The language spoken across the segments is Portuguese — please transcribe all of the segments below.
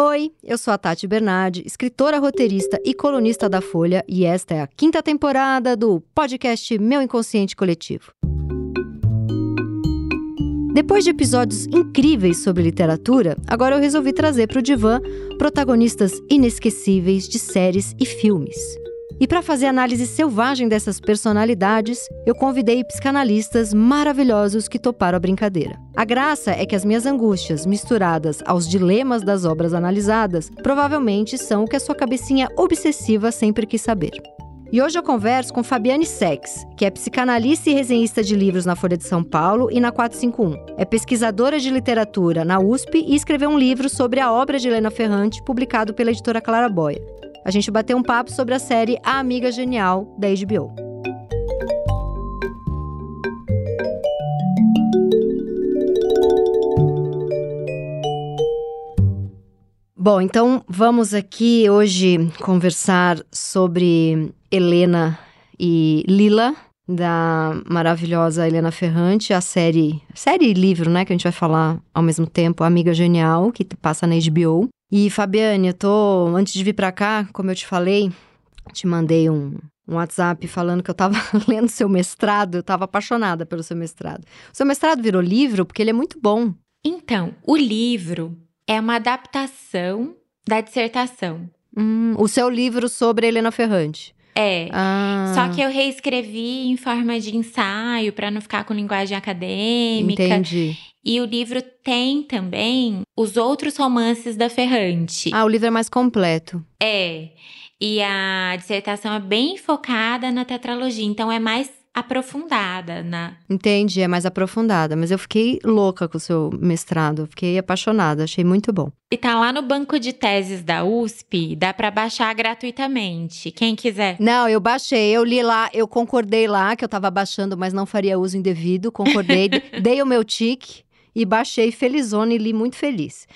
Oi, eu sou a Tati Bernardi, escritora, roteirista e colunista da Folha, e esta é a quinta temporada do podcast Meu Inconsciente Coletivo. Depois de episódios incríveis sobre literatura, agora eu resolvi trazer para o divã protagonistas inesquecíveis de séries e filmes. E para fazer análise selvagem dessas personalidades, eu convidei psicanalistas maravilhosos que toparam a brincadeira. A graça é que as minhas angústias, misturadas aos dilemas das obras analisadas, provavelmente são o que a sua cabecinha obsessiva sempre quis saber. E hoje eu converso com Fabiane Sex, que é psicanalista e resenhista de livros na Folha de São Paulo e na 451. É pesquisadora de literatura na USP e escreveu um livro sobre a obra de Helena Ferrante, publicado pela editora Clara Boia. A gente bateu um papo sobre a série A Amiga Genial, da HBO. Bom, então vamos aqui hoje conversar sobre Helena e Lila, da maravilhosa Helena Ferrante, a série, série e livro, né, que a gente vai falar ao mesmo tempo, Amiga Genial, que passa na HBO. E Fabiane, eu tô, antes de vir para cá, como eu te falei, te mandei um, um WhatsApp falando que eu tava lendo seu mestrado, eu tava apaixonada pelo seu mestrado. O seu mestrado virou livro porque ele é muito bom. Então, o livro é uma adaptação da dissertação. Hum, o seu livro sobre Helena Ferrante. É. Ah. Só que eu reescrevi em forma de ensaio para não ficar com linguagem acadêmica. Entendi. E o livro tem também os outros romances da Ferrante. Ah, o livro é mais completo. É. E a dissertação é bem focada na tetralogia, então é mais aprofundada na. Entendi, é mais aprofundada. Mas eu fiquei louca com o seu mestrado, fiquei apaixonada, achei muito bom. E tá lá no banco de teses da USP, dá para baixar gratuitamente, quem quiser. Não, eu baixei, eu li lá, eu concordei lá que eu tava baixando, mas não faria uso indevido, concordei, dei o meu tique e baixei felizona e li muito feliz.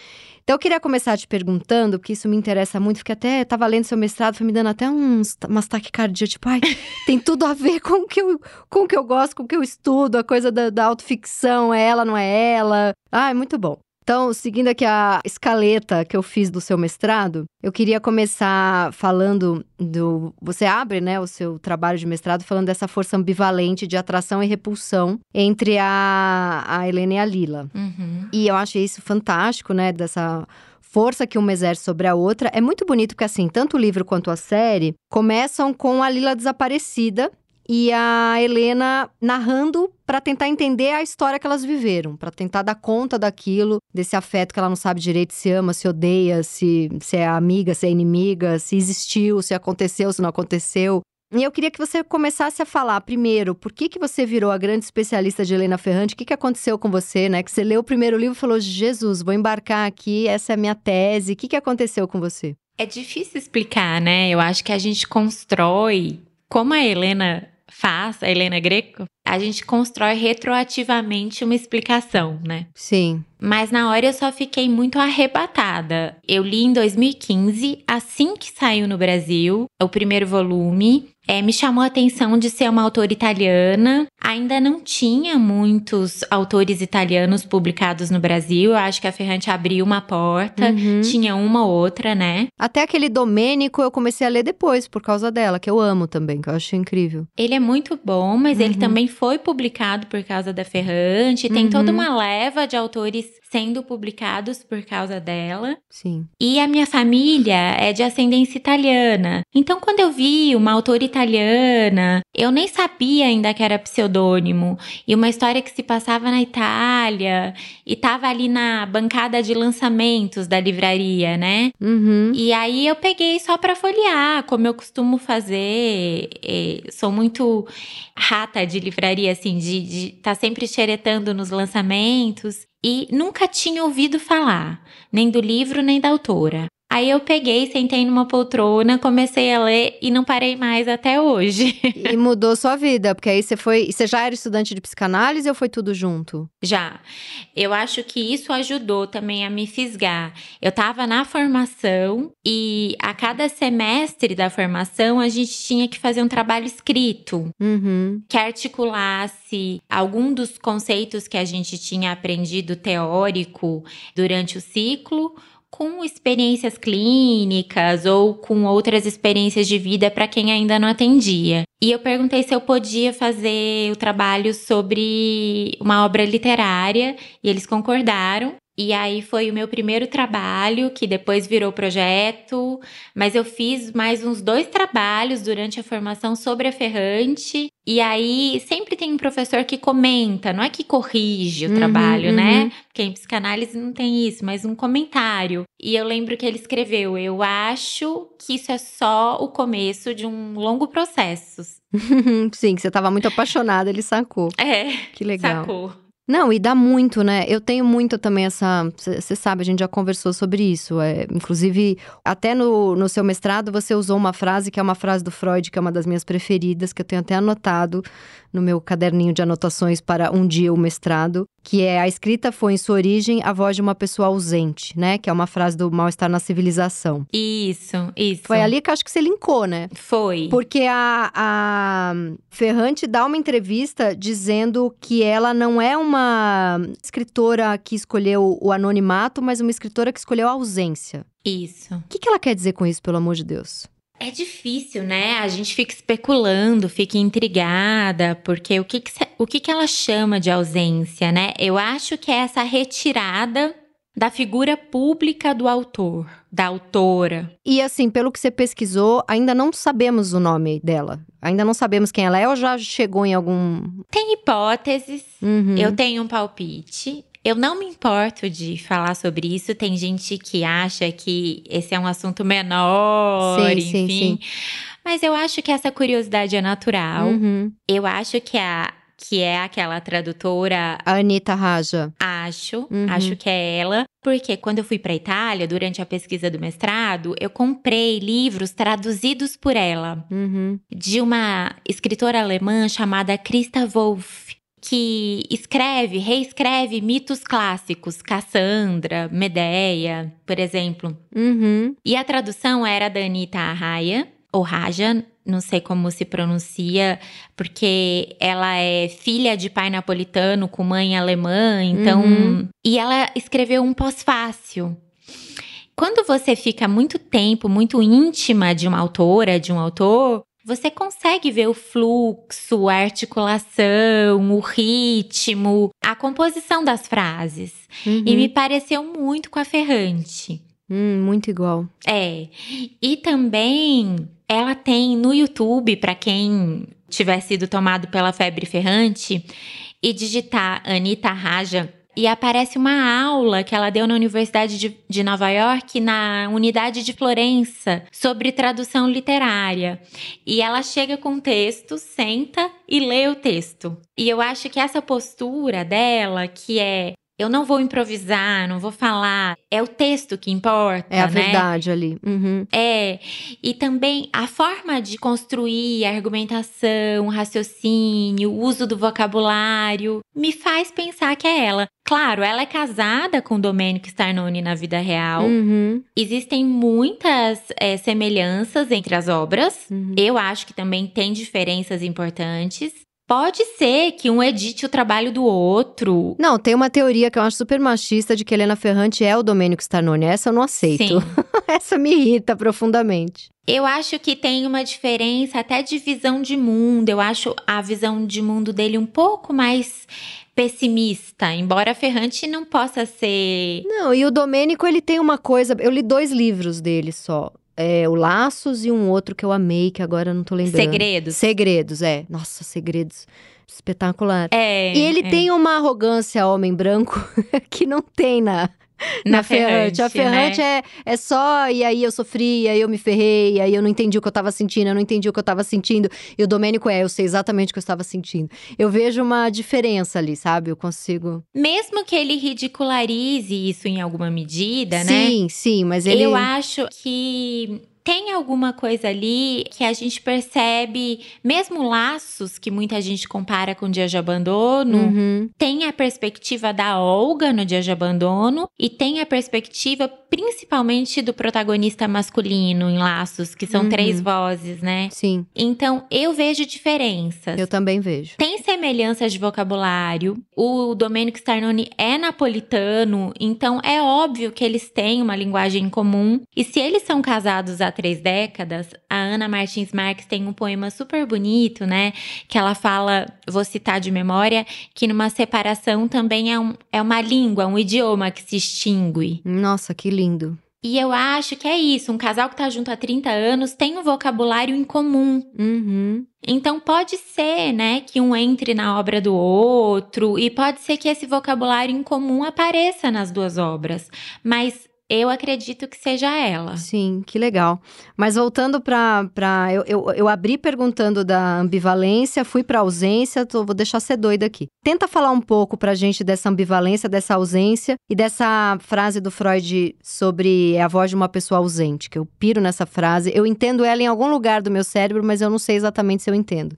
Então, eu queria começar te perguntando, porque isso me interessa muito, porque até estava lendo seu mestrado, foi me dando até uns, umas taquicardias, tipo, ai, tem tudo a ver com o que eu, com o que eu gosto, com o que eu estudo, a coisa da, da autoficção, é ela, não é ela. Ai, muito bom. Então, seguindo aqui a escaleta que eu fiz do seu mestrado, eu queria começar falando do. Você abre, né, o seu trabalho de mestrado falando dessa força ambivalente de atração e repulsão entre a, a Helena e a Lila. Uhum. E eu achei isso fantástico, né, dessa força que uma exerce sobre a outra. É muito bonito porque, assim, tanto o livro quanto a série começam com a Lila desaparecida e a Helena narrando para tentar entender a história que elas viveram, para tentar dar conta daquilo, desse afeto que ela não sabe direito se ama, se odeia, se, se é amiga, se é inimiga, se existiu, se aconteceu, se não aconteceu. E eu queria que você começasse a falar primeiro, por que, que você virou a grande especialista de Helena Ferrante? O que, que aconteceu com você, né? Que você leu o primeiro livro e falou: Jesus, vou embarcar aqui, essa é a minha tese. O que, que aconteceu com você? É difícil explicar, né? Eu acho que a gente constrói. Como a Helena faz, a Helena Greco, a gente constrói retroativamente uma explicação, né? Sim. Mas na hora eu só fiquei muito arrebatada. Eu li em 2015, assim que saiu no Brasil, o primeiro volume. É, me chamou a atenção de ser uma autora italiana. Ainda não tinha muitos autores italianos publicados no Brasil. Eu acho que a Ferrante abriu uma porta, uhum. tinha uma outra, né? Até aquele Domênico eu comecei a ler depois, por causa dela, que eu amo também, que eu acho incrível. Ele é muito bom, mas uhum. ele também foi publicado por causa da Ferrante. Tem uhum. toda uma leva de autores sendo publicados por causa dela. Sim. E a minha família é de ascendência italiana. Então, quando eu vi uma autora italiana, eu nem sabia ainda que era pseudônimo. E uma história que se passava na Itália e tava ali na bancada de lançamentos da livraria, né? Uhum. E aí eu peguei só para folhear, como eu costumo fazer. E sou muito rata de livraria, assim, de estar tá sempre xeretando nos lançamentos e nunca tinha ouvido falar, nem do livro nem da autora. Aí eu peguei, sentei numa poltrona, comecei a ler e não parei mais até hoje. E mudou sua vida, porque aí você foi. Você já era estudante de psicanálise ou foi tudo junto? Já. Eu acho que isso ajudou também a me fisgar. Eu estava na formação e a cada semestre da formação a gente tinha que fazer um trabalho escrito uhum. que articulasse algum dos conceitos que a gente tinha aprendido teórico durante o ciclo com experiências clínicas ou com outras experiências de vida para quem ainda não atendia. E eu perguntei se eu podia fazer o trabalho sobre uma obra literária e eles concordaram. E aí foi o meu primeiro trabalho, que depois virou projeto, mas eu fiz mais uns dois trabalhos durante a formação sobre a Ferrante. E aí sempre tem um professor que comenta, não é que corrige o uhum, trabalho, né? uhum. né? Porque em psicanálise não tem isso, mas um comentário. E eu lembro que ele escreveu: Eu acho que isso é só o começo de um longo processo. Sim, que você estava muito apaixonada, ele sacou. É. Que legal. Sacou. Não, e dá muito, né? Eu tenho muito também essa. Você sabe, a gente já conversou sobre isso. É, inclusive, até no, no seu mestrado, você usou uma frase que é uma frase do Freud, que é uma das minhas preferidas, que eu tenho até anotado no meu caderninho de anotações para um dia o mestrado, que é a escrita foi em sua origem a voz de uma pessoa ausente, né? Que é uma frase do mal-estar na civilização. Isso, isso. Foi ali que acho que você linkou, né? Foi. Porque a, a Ferrante dá uma entrevista dizendo que ela não é uma escritora que escolheu o anonimato, mas uma escritora que escolheu a ausência. Isso. O que, que ela quer dizer com isso, pelo amor de Deus? É difícil, né? A gente fica especulando, fica intrigada, porque o que, que, o que, que ela chama de ausência, né? Eu acho que é essa retirada da figura pública do autor, da autora. E assim, pelo que você pesquisou, ainda não sabemos o nome dela. Ainda não sabemos quem ela é ou já chegou em algum. Tem hipóteses. Uhum. Eu tenho um palpite. Eu não me importo de falar sobre isso. Tem gente que acha que esse é um assunto menor, sim, enfim. Sim, sim. Mas eu acho que essa curiosidade é natural. Uhum. Eu acho que a que é aquela tradutora. A Anitta Raja. Acho, uhum. acho que é ela. Porque quando eu fui para Itália, durante a pesquisa do mestrado, eu comprei livros traduzidos por ela, uhum. de uma escritora alemã chamada Christa Wolff que escreve, reescreve mitos clássicos, Cassandra, Medeia, por exemplo. Uhum. E a tradução era da Anitta Arraia, ou Raja, não sei como se pronuncia, porque ela é filha de pai napolitano com mãe alemã, então. Uhum. E ela escreveu um pós-fácil. Quando você fica muito tempo, muito íntima de uma autora, de um autor, você consegue ver o fluxo, a articulação, o ritmo, a composição das frases. Uhum. E me pareceu muito com a Ferrante. Hum, muito igual. É. E também ela tem no YouTube, para quem tiver sido tomado pela febre ferrante, e digitar Anitta Raja e aparece uma aula que ela deu na Universidade de, de, Nova York, na unidade de Florença, sobre tradução literária. E ela chega com o texto, senta e lê o texto. E eu acho que essa postura dela, que é eu não vou improvisar, não vou falar. É o texto que importa. É a né? verdade ali. Uhum. É. E também a forma de construir a argumentação, o raciocínio, o uso do vocabulário, me faz pensar que é ela. Claro, ela é casada com Domênico Starnone na vida real. Uhum. Existem muitas é, semelhanças entre as obras. Uhum. Eu acho que também tem diferenças importantes. Pode ser que um edite o trabalho do outro. Não, tem uma teoria que eu acho super machista de que Helena Ferrante é o Domênico Starnone. Essa eu não aceito. Essa me irrita profundamente. Eu acho que tem uma diferença até de visão de mundo. Eu acho a visão de mundo dele um pouco mais pessimista, embora Ferrante não possa ser. Não, e o Domênico ele tem uma coisa. Eu li dois livros dele só. É, o Laços e um outro que eu amei, que agora eu não tô lembrando. Segredos. Segredos, é. Nossa, Segredos. Espetacular. É. E ele é. tem uma arrogância, homem branco, que não tem na, na, na Ferrante. A Ferrante né? é, é só, e aí eu sofri, e aí eu me ferrei, e aí eu não entendi o que eu tava sentindo, eu não entendi o que eu tava sentindo. E o Domênico é, eu sei exatamente o que eu estava sentindo. Eu vejo uma diferença ali, sabe? Eu consigo. Mesmo que ele ridicularize isso em alguma medida, sim, né? Sim, sim, mas ele. Eu acho que tem alguma coisa ali que a gente percebe, mesmo laços que muita gente compara com o dia de abandono, Uhum. tem a perspectiva da Olga no dia de abandono e tem a perspectiva principalmente do protagonista masculino em laços, que são Uhum. três vozes, né? Sim, Então eu vejo diferenças. eu também vejo. Tem semelhanças de vocabulário. O Domenico Starnoni é napolitano, então é óbvio que eles têm uma linguagem em comum. E se eles são casados há três décadas, a Ana Martins Marques tem um poema super bonito, né? Que ela fala, vou citar de memória, que numa separação também é, um, é uma língua, um idioma que se extingue. Nossa, que lindo. E eu acho que é isso. Um casal que tá junto há 30 anos tem um vocabulário em comum. Uhum. Então pode ser, né, que um entre na obra do outro e pode ser que esse vocabulário em comum apareça nas duas obras, mas eu acredito que seja ela. Sim, que legal. Mas voltando para. Eu, eu, eu abri perguntando da ambivalência, fui para ausência, tô, vou deixar ser doida aqui. Tenta falar um pouco pra gente dessa ambivalência, dessa ausência e dessa frase do Freud sobre a voz de uma pessoa ausente, que eu piro nessa frase. Eu entendo ela em algum lugar do meu cérebro, mas eu não sei exatamente se eu entendo.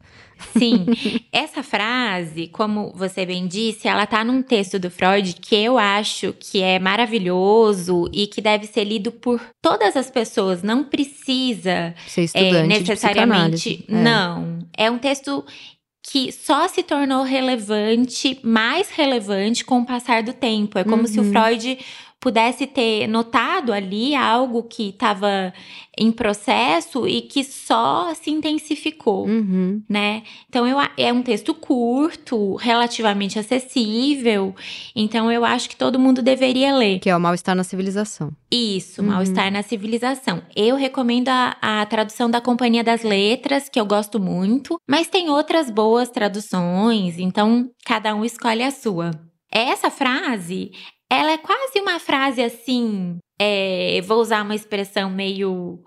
Sim, essa frase, como você bem disse, ela tá num texto do Freud que eu acho que é maravilhoso e que deve ser lido por todas as pessoas. Não precisa Ser é, estudante de necessariamente. É. Não. É um texto que só se tornou relevante, mais relevante com o passar do tempo. É como se o Uhum. Freud pudesse ter notado ali algo que estava em processo e que só se intensificou. Uhum. Né? Então eu, é um texto curto, relativamente acessível, então eu acho que todo mundo deveria ler. Que é o mal-estar na civilização. Isso, Uhum. Mal-Estar na Civilização. Eu recomendo a, a tradução da Companhia das Letras, que eu gosto muito, mas tem outras boas traduções, então cada um escolhe a sua. Essa frase, ela é quase uma frase assim. é, vou usar uma expressão meio.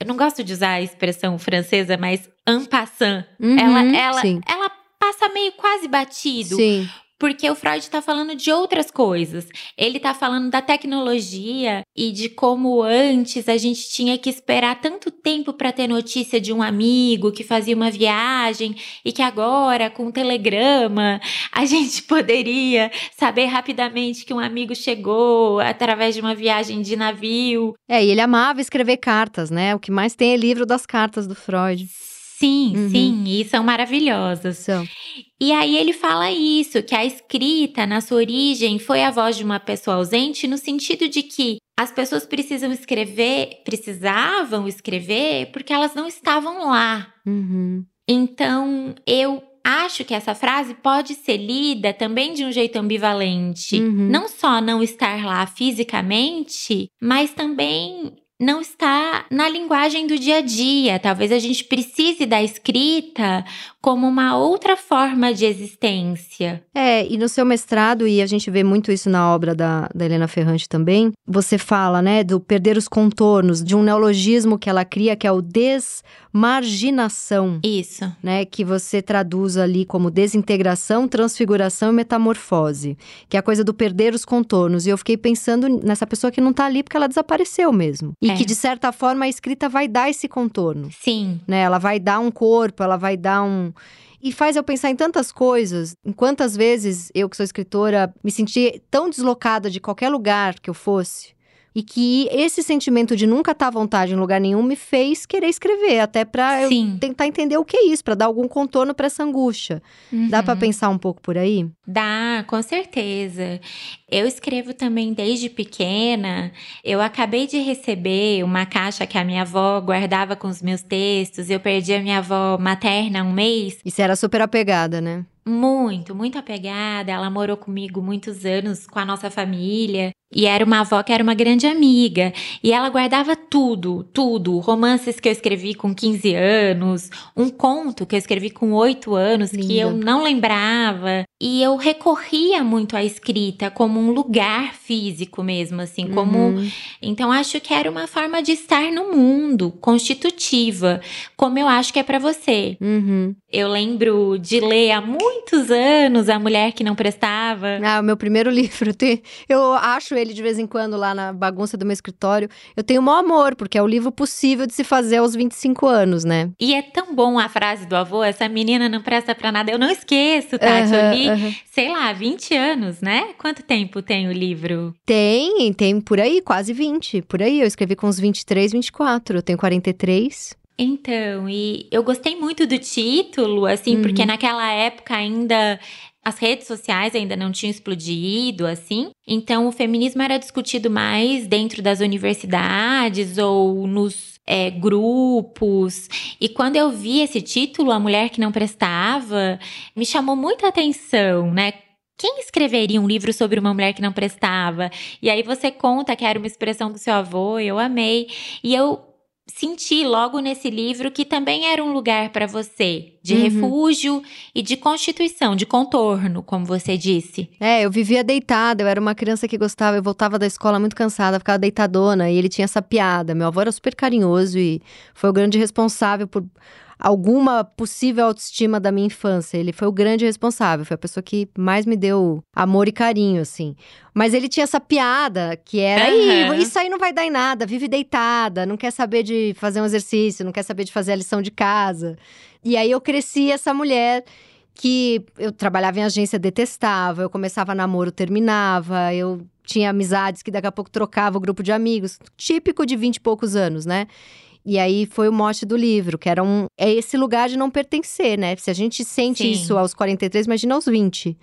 Eu não gosto de usar a expressão francesa, mas en passant. ela, Uhum, ela, Sim. ela passa meio quase batido. Sim. Porque o Freud está falando de outras coisas. Ele está falando da tecnologia e de como antes a gente tinha que esperar tanto tempo para ter notícia de um amigo que fazia uma viagem e que agora, com o telegrama, a gente poderia saber rapidamente que um amigo chegou através de uma viagem de navio. É, e ele amava escrever cartas, né? O que mais tem é livro das cartas do Freud. Sim, Uhum. sim, e são maravilhosas. São. E aí ele fala isso, que a escrita, na sua origem, foi a voz de uma pessoa ausente, no sentido de que as pessoas precisam escrever, precisavam escrever, porque elas não estavam lá. Uhum. Então, eu acho que essa frase pode ser lida também de um jeito ambivalente. Uhum. Não só não estar lá fisicamente, mas também não está na linguagem do dia a dia. Talvez a gente precise da escrita como uma outra forma de existência. É, e no seu mestrado, e a gente vê muito isso na obra da, da Helena Ferrante também, você fala, né, do perder os contornos, de um neologismo que ela cria, que é o desmarginação, Isso. né, que você traduz ali como desintegração, transfiguração e metamorfose, que é a coisa do perder os contornos. E eu fiquei pensando nessa pessoa que não tá ali porque ela desapareceu mesmo. E É. que, de certa forma, a escrita vai dar esse contorno. Sim. né? Ela vai dar um corpo, ela vai dar um. E faz eu pensar em tantas coisas, em quantas vezes eu, que sou escritora, me senti tão deslocada de qualquer lugar que eu fosse. E que esse sentimento de nunca estar à vontade em lugar nenhum me fez querer escrever, até pra eu tentar entender o que é isso, pra dar algum contorno pra essa angústia. Dá pra Uhum. pensar um pouco por aí? Dá, com certeza. Eu escrevo também desde pequena. Eu acabei de receber uma caixa que a minha avó guardava com os meus textos. Eu perdi a minha avó materna um mês. E você era super apegada, né? Muito, muito apegada. Ela morou comigo muitos anos com a nossa família. E era uma avó que era uma grande amiga. E ela guardava tudo, tudo. Romances que eu escrevi com 15 anos, um conto que eu escrevi com 8 anos, que Linda. eu não lembrava. E eu recorria muito à escrita como um lugar físico mesmo, assim, como Uhum. então acho que era uma forma de estar no mundo, constitutiva, como eu acho que é pra você. Uhum. Eu lembro de ler há muitos anos, A Mulher que Não Prestava. Ah, o meu primeiro livro. Eu acho ele de vez em quando lá na bagunça do meu escritório. Eu tenho o maior amor, porque é o livro possível de se fazer aos 25 anos, né? E é tão bom a frase do avô: essa menina não presta pra nada. Eu não esqueço, Tati. eu li, sei lá, 20 anos, né? Quanto tempo tem o livro? Tem, tem por aí, quase 20. Por aí, eu escrevi com uns 23, 24. Eu tenho 43. Então, e eu gostei muito do título, assim, uhum. porque naquela época ainda as redes sociais ainda não tinham explodido, assim. Então, o feminismo era discutido mais dentro das universidades ou nos é, grupos. E quando eu vi esse título, A Mulher que Não Prestava, me chamou muita atenção, né? Quem escreveria um livro sobre uma mulher que não prestava? E aí você conta que era uma expressão do seu avô, eu amei. E eu senti logo nesse livro que também era um lugar para você de uhum. refúgio e de constituição, de contorno, como você disse. É, eu vivia deitada, eu era uma criança que gostava, eu voltava da escola muito cansada, ficava deitadona e ele tinha essa piada. Meu avô era super carinhoso e foi o grande responsável por alguma possível autoestima da minha infância. Ele foi o grande responsável, foi a pessoa que mais me deu amor e carinho, assim. Mas ele tinha essa piada que era: uhum. isso aí não vai dar em nada, vive deitada, não quer saber de fazer um exercício, não quer saber de fazer a lição de casa. E aí eu cresci essa mulher que eu trabalhava em agência, detestava, eu começava namoro, terminava, eu tinha amizades que daqui a pouco trocava o grupo de amigos, típico de vinte e poucos anos, né? E aí foi o mote do livro, que era um. É esse lugar de não pertencer, né? Se a gente sente Sim. isso aos 43, imagina aos 20.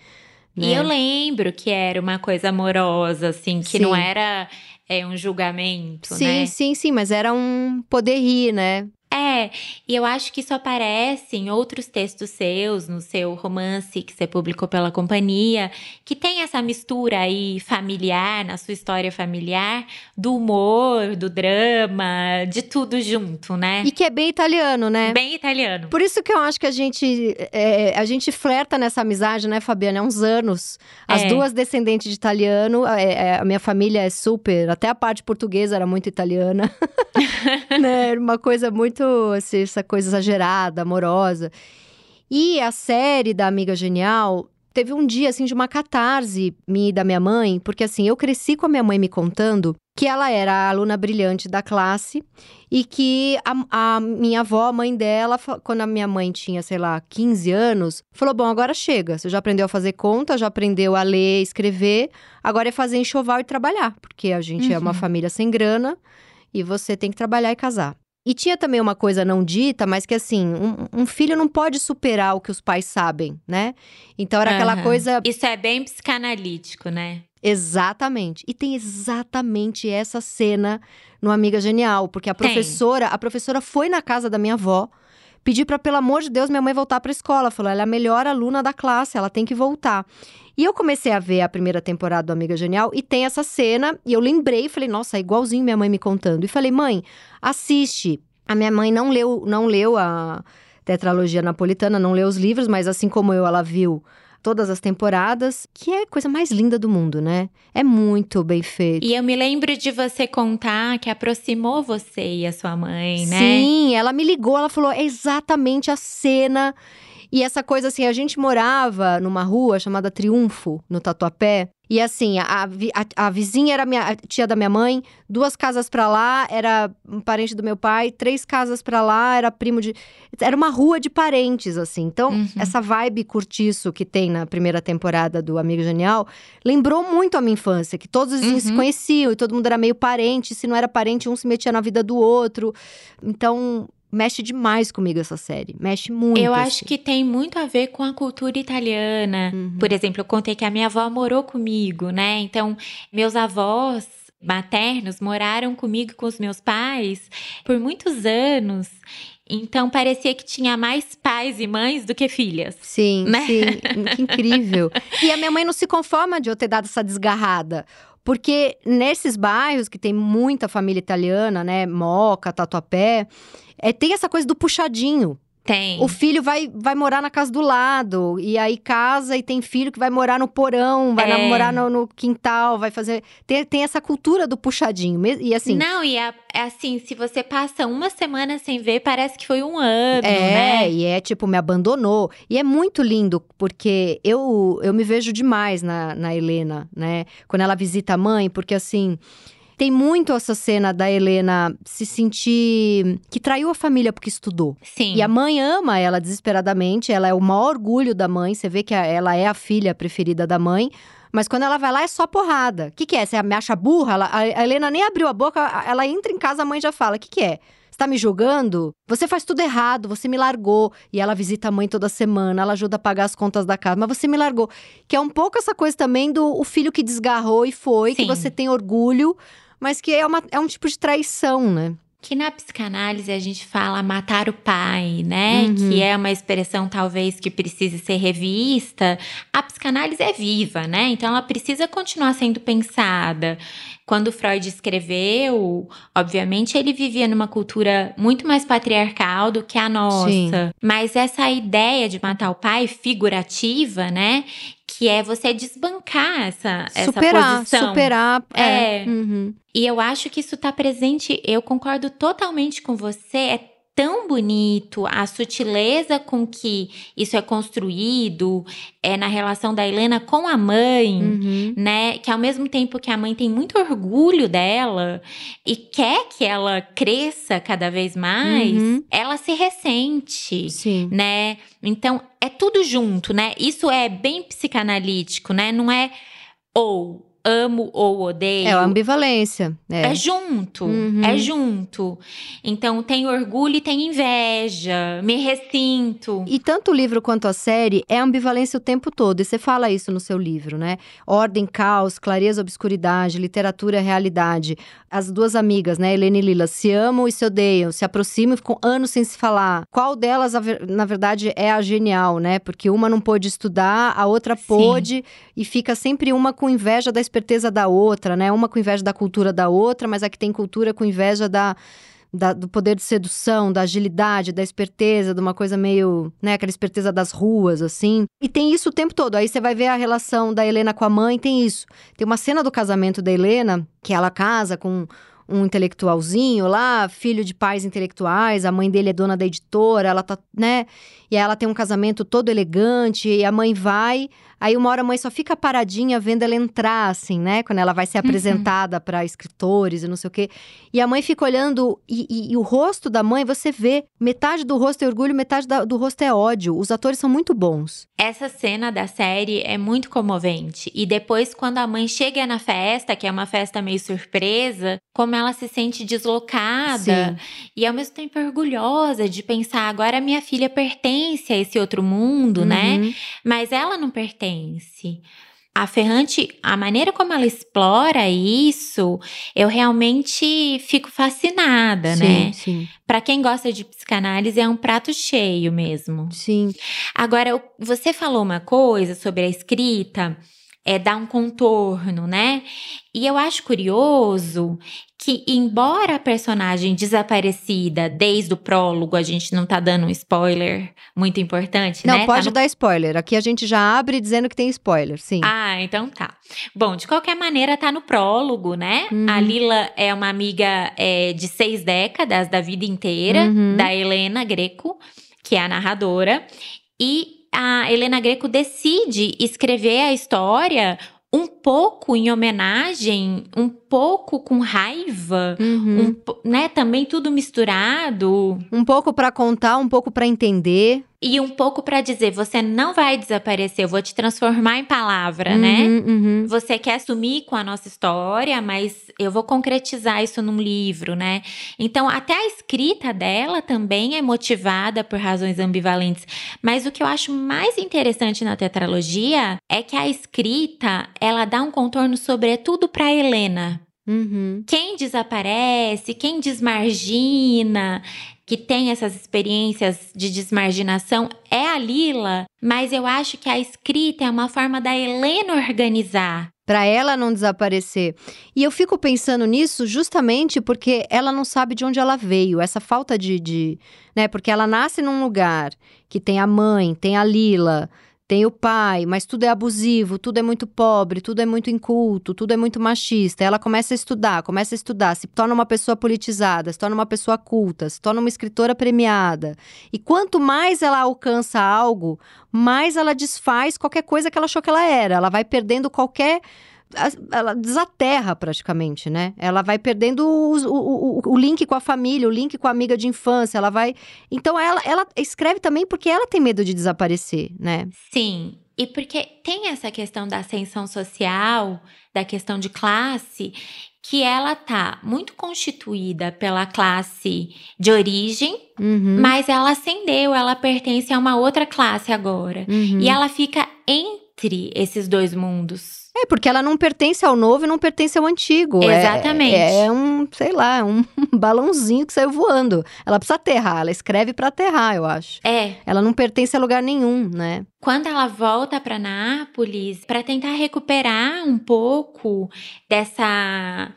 Né? E eu lembro que era uma coisa amorosa, assim, que sim. não era é, um julgamento, sim, né? Sim, sim, sim, mas era um poder rir, né? É, e eu acho que isso aparece em outros textos seus, no seu romance que você publicou pela companhia, que tem essa mistura aí familiar, na sua história familiar, do humor, do drama, de tudo junto, né? E que é bem italiano, né? Bem italiano. Por isso que eu acho que a gente, é, a gente flerta nessa amizade, né, Fabiana? Há uns anos. As é. duas descendentes de italiano, é, é, a minha família é super, até a parte portuguesa era muito italiana. né? Era uma coisa muito assim, essa coisa exagerada, amorosa. E a série da Amiga Genial teve um dia, assim, de uma catarse minha e da minha mãe, porque, assim, eu cresci com a minha mãe me contando que ela era a aluna brilhante da classe e que a, a, minha avó, a mãe dela, quando a minha mãe tinha, sei lá, 15 anos, falou: Bom, agora chega. Você já aprendeu a fazer conta, já aprendeu a ler, escrever, agora é fazer enxoval e trabalhar, porque a gente uhum. é uma uhum. família sem grana e você tem que trabalhar e casar. E tinha também uma coisa não dita, mas que assim, um, um, filho não pode superar o que os pais sabem, né? Então era uhum. aquela coisa. Isso é bem psicanalítico, né? Exatamente. E tem exatamente essa cena no Amiga Genial, porque a professora, tem. a professora foi na casa da minha avó, pediu para pelo amor de Deus minha mãe voltar para a escola, falou: "Ela é a melhor aluna da classe, ela tem que voltar". E eu comecei a ver a primeira temporada do Amiga Genial e tem essa cena, e eu lembrei, falei, nossa, é igualzinho minha mãe me contando. E falei, mãe, assiste. A minha mãe não leu, não leu a tetralogia napolitana, não leu os livros, mas assim como eu, ela viu todas as temporadas, que é a coisa mais linda do mundo, né? É muito bem feito. E eu me lembro de você contar que aproximou você e a sua mãe, né? Sim, ela me ligou, ela falou é exatamente a cena e essa coisa assim, a gente morava numa rua chamada Triunfo, no Tatuapé. E assim, a, a, a vizinha era minha, a tia da minha mãe, duas casas para lá era um parente do meu pai, três casas para lá era primo de. Era uma rua de parentes, assim. Então, uhum. essa vibe curtiço que tem na primeira temporada do Amigo Genial lembrou muito a minha infância, que todos os uhum. se conheciam e todo mundo era meio parente. Se não era parente, um se metia na vida do outro. Então, mexe demais comigo essa série. Mexe muito. Eu assim. acho que tem muito a ver com a cultura italiana. Uhum. Por exemplo, eu contei que a minha avó morou comigo, né? Então, meus avós maternos moraram comigo com os meus pais por muitos anos. Então parecia que tinha mais pais e mães do que filhas. Sim, né? sim. que incrível. E a minha mãe não se conforma de eu ter dado essa desgarrada. Porque nesses bairros que tem muita família italiana, né? Moca, Tatuapé, é, tem essa coisa do puxadinho. Tem. O filho vai, vai morar na casa do lado. E aí casa e tem filho que vai morar no porão, vai É. morar no, no quintal, vai fazer. Tem, tem essa cultura do puxadinho. E assim. Não, e é, é assim, se você passa uma semana sem ver, parece que foi um ano, É, né? e é tipo, me abandonou. E é muito lindo, porque eu, eu me vejo demais na, na Helena, né? Quando ela visita a mãe, porque assim. Tem muito essa cena da Helena se sentir que traiu a família porque estudou. Sim. E a mãe ama ela desesperadamente, ela é o maior orgulho da mãe, você vê que ela é a filha preferida da mãe. Mas quando ela vai lá é só porrada. O que, que é? Você me acha burra? Ela- a Helena nem abriu a boca, ela entra em casa, a mãe já fala: O que, que é? Você tá me julgando? Você faz tudo errado, você me largou. E ela visita a mãe toda semana, ela ajuda a pagar as contas da casa, mas você me largou. Que é um pouco essa coisa também do o filho que desgarrou e foi, que Sim. você tem orgulho, mas que é, uma, é um tipo de traição, né? Que na psicanálise a gente fala matar o pai, né? Uhum. Que é uma expressão talvez que precise ser revista. A psicanálise é viva, né? Então ela precisa continuar sendo pensada. Quando Freud escreveu, obviamente ele vivia numa cultura muito mais patriarcal do que a nossa. Sim. Mas essa ideia de matar o pai figurativa, né? Que é você desbancar essa, essa superar, posição. superar. É. É. Uhum. E eu acho que isso tá presente, eu concordo totalmente com você. É tão bonito a sutileza com que isso é construído é na relação da Helena com a mãe. Uhum. Né, que ao mesmo tempo que a mãe tem muito orgulho dela e quer que ela cresça cada vez mais, Uhum. ela se ressente Sim. né? Então é tudo junto, né? Isso é bem psicanalítico, né? Não é ou amo ou odeio. É a ambivalência. É. É junto, Uhum. é junto. Então tem orgulho e tem inveja, me ressinto. E tanto o livro quanto a série é ambivalência o tempo todo. E você fala isso no seu livro, né? Ordem, caos, clareza, obscuridade, literatura, realidade. As duas amigas, né, Helena e Lila, se amam e se odeiam, se aproximam e ficam anos sem se falar. Qual delas, na verdade, é a genial, né? Porque uma não pôde estudar, a outra Sim. pôde, e fica sempre uma com inveja da esperteza da outra, né? Uma com inveja da cultura da outra, mas a que tem cultura com inveja da, da- do poder de sedução, da agilidade, da esperteza, de uma coisa meio, né, aquela esperteza das ruas, assim. E tem isso o tempo todo. Aí você vai ver a relação da Helena com a mãe, tem isso. Tem uma cena do casamento da Helena, que ela casa com um intelectualzinho lá, filho de pais intelectuais, a mãe dele é dona da editora, ela tá, né? E ela tem um casamento todo elegante, e a mãe vai, aí uma hora a mãe só fica paradinha vendo ela entrar, assim, né? Quando ela vai ser apresentada pra escritores e não sei o quê. E a mãe fica olhando, e, e- e o rosto da mãe, você vê, metade do rosto é orgulho, metade da- do rosto é ódio. Os atores são muito bons. Essa cena da série é muito comovente. E depois, quando a mãe chega na festa, que é uma festa meio surpresa, como ela se sente deslocada e ao mesmo tempo orgulhosa de pensar agora minha filha pertence a esse outro mundo, né? Uhum. Mas ela não pertence. A Ferrante, a maneira como ela explora isso, eu realmente fico fascinada, né? Sim, sim, Pra quem gosta de psicanálise, é um prato cheio mesmo. sim. Agora, você falou uma coisa sobre a escrita, é dar um contorno, né? E eu acho curioso que, embora a personagem desaparecida desde o prólogo, a gente não tá dando um spoiler muito importante, Não, né? pode Tá no dar spoiler. Aqui a gente já abre dizendo que tem spoiler, sim. ah, então tá. Bom, de qualquer maneira, tá no prólogo, né? Uhum. A Lila é uma amiga é, de seis décadas, da vida inteira, Uhum. da Helena Greco, que é a narradora. E a Helena Greco decide escrever a história um pouco em homenagem, um pouco com raiva, Uhum. um né? Também tudo misturado. Um pouco pra contar, um pouco pra entender. E um pouco pra dizer, você não vai desaparecer, eu vou te transformar em palavra, né? Uhum, uhum. Você quer sumir com a nossa história, mas eu vou concretizar isso num livro, né? Então, até a escrita dela também é motivada por razões ambivalentes. Mas o que eu acho mais interessante na tetralogia é que a escrita, ela dá um contorno sobretudo para Helena. Uhum. Quem desaparece, quem desmargina, que tem essas experiências de desmarginação é a Lila, mas eu acho que a escrita é uma forma da Helena organizar para ela não desaparecer. E eu fico pensando nisso justamente porque ela não sabe de onde ela veio, essa falta de, de, né, porque ela nasce num lugar que tem a mãe, tem a Lila, tem o pai, mas tudo é abusivo, tudo é muito pobre, tudo é muito inculto, tudo é muito machista. Ela começa a estudar, começa a estudar, se torna uma pessoa politizada, se torna uma pessoa culta, se torna uma escritora premiada. E quanto mais ela alcança algo, mais ela desfaz qualquer coisa que ela achou que ela era. Ela vai perdendo qualquer ela desaterra praticamente, né? Ela vai perdendo o, o, o, o, link com a família, o link com a amiga de infância, ela vai. Então ela, ela escreve também porque ela tem medo de desaparecer, né? Sim. E porque tem essa questão da ascensão social, da questão de classe, que ela tá muito constituída pela classe de origem, uhum. mas ela ascendeu, ela pertence a uma outra classe agora. Uhum. E ela fica entre esses dois mundos. É, porque ela não pertence ao novo e não pertence ao antigo. É, Exatamente. É, é um, sei lá, um balãozinho que saiu voando. Ela precisa aterrar, ela escreve para aterrar, eu acho. É. Ela não pertence a lugar nenhum, né? Quando ela volta para Nápoles, para tentar recuperar um pouco dessa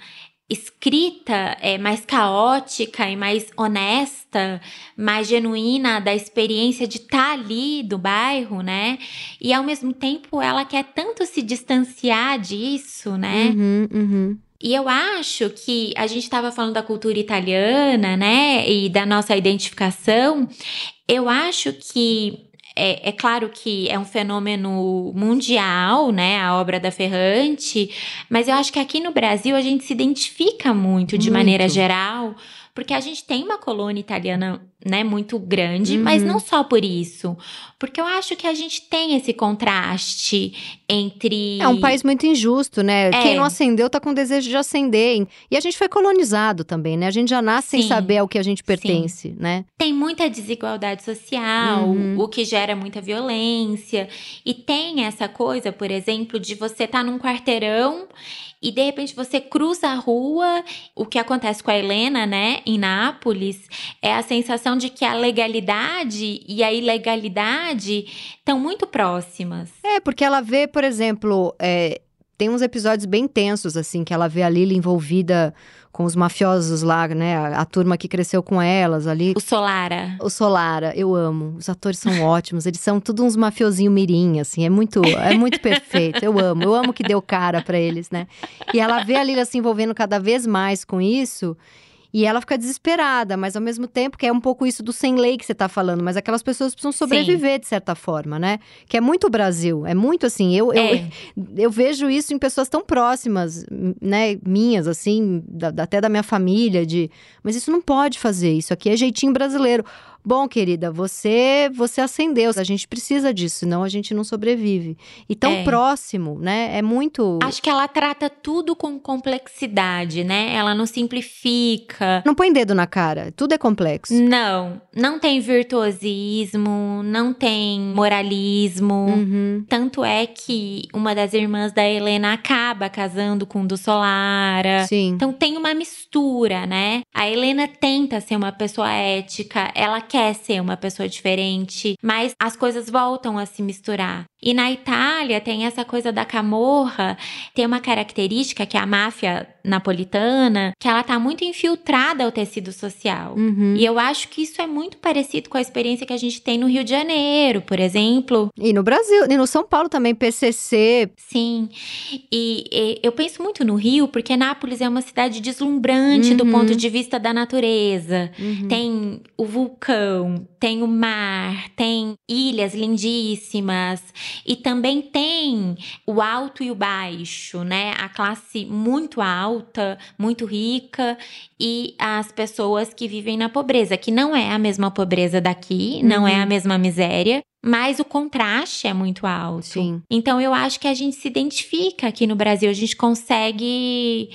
escrita é, mais caótica e mais honesta, mais genuína da experiência de estar tá ali do bairro, né? E ao mesmo tempo ela quer tanto se distanciar disso, né? Uhum, uhum. E eu acho que a gente estava falando da cultura italiana, né? E da nossa identificação. Eu acho que é, é, claro que é um fenômeno mundial, né, a obra da Ferrante, mas eu acho que aqui no Brasil a gente se identifica muito, de muito. maneira geral, porque a gente tem uma colônia italiana, né, muito grande, uhum. mas não só por isso. Porque eu acho que a gente tem esse contraste entre. É um país muito injusto, né? É. Quem não acendeu tá com desejo de acender. E a gente foi colonizado também, né? A gente já nasce Sim. sem saber ao que a gente pertence, Sim. né? Tem muita desigualdade social, uhum. o que gera muita violência. E tem essa coisa, por exemplo, de você estar tá num quarteirão e de repente você cruza a rua. O que acontece com a Helena, né, em Nápoles, é a sensação de que a legalidade e a ilegalidade estão muito próximas. É, porque ela vê, por exemplo, é, tem uns episódios bem tensos, assim, que ela vê a Lily envolvida com os mafiosos lá, né? A, a, turma que cresceu com elas ali. O Solara. O Solara, eu amo. Os atores são ótimos, eles são tudo uns mafiosinho mirim, assim, é muito, é muito perfeito. Eu amo, eu amo que deu cara para eles, né? E ela vê a Lila se envolvendo cada vez mais com isso. E ela fica desesperada, mas ao mesmo tempo que é um pouco isso do sem lei que você está falando, mas aquelas pessoas precisam sobreviver Sim. de certa forma, né? Que é muito Brasil, é muito assim. Eu, é. eu, eu vejo isso em pessoas tão próximas, né, minhas, assim, da, até da minha família, de. Mas isso não pode fazer, isso aqui é jeitinho brasileiro. Bom, querida, você você acendeu. A gente precisa disso, senão a gente não sobrevive. E tão é. próximo, né? É muito. Acho que ela trata tudo com complexidade, né? Ela não simplifica. Não põe dedo na cara. Tudo é complexo. Não. Não tem virtuosismo, não tem moralismo. Uhum. Tanto é que uma das irmãs da Helena acaba casando com o do Solara. Sim. Então tem uma mistura, né? A Helena tenta ser uma pessoa ética, ela quer ser uma pessoa diferente, mas as coisas voltam a se misturar. E na Itália tem essa coisa da camorra, tem uma característica que a máfia napolitana, que ela tá muito infiltrada ao tecido social. Uhum. E eu acho que isso é muito parecido com a experiência que a gente tem no Rio de Janeiro, por exemplo. E no Brasil, e no São Paulo também, PCC. Sim. E, e eu penso muito no Rio, porque Nápoles é uma cidade deslumbrante uhum. do ponto de vista da natureza. Uhum. Tem o vulcão, tem o mar, tem ilhas lindíssimas. E também tem o alto e o baixo, né? A classe muito alta, muito rica e as pessoas que vivem na pobreza, que não é a mesma pobreza daqui, uhum. não é a uhum. mesma miséria, mas o contraste é muito alto. Sim. Então eu acho que a gente se identifica aqui no Brasil, a gente consegue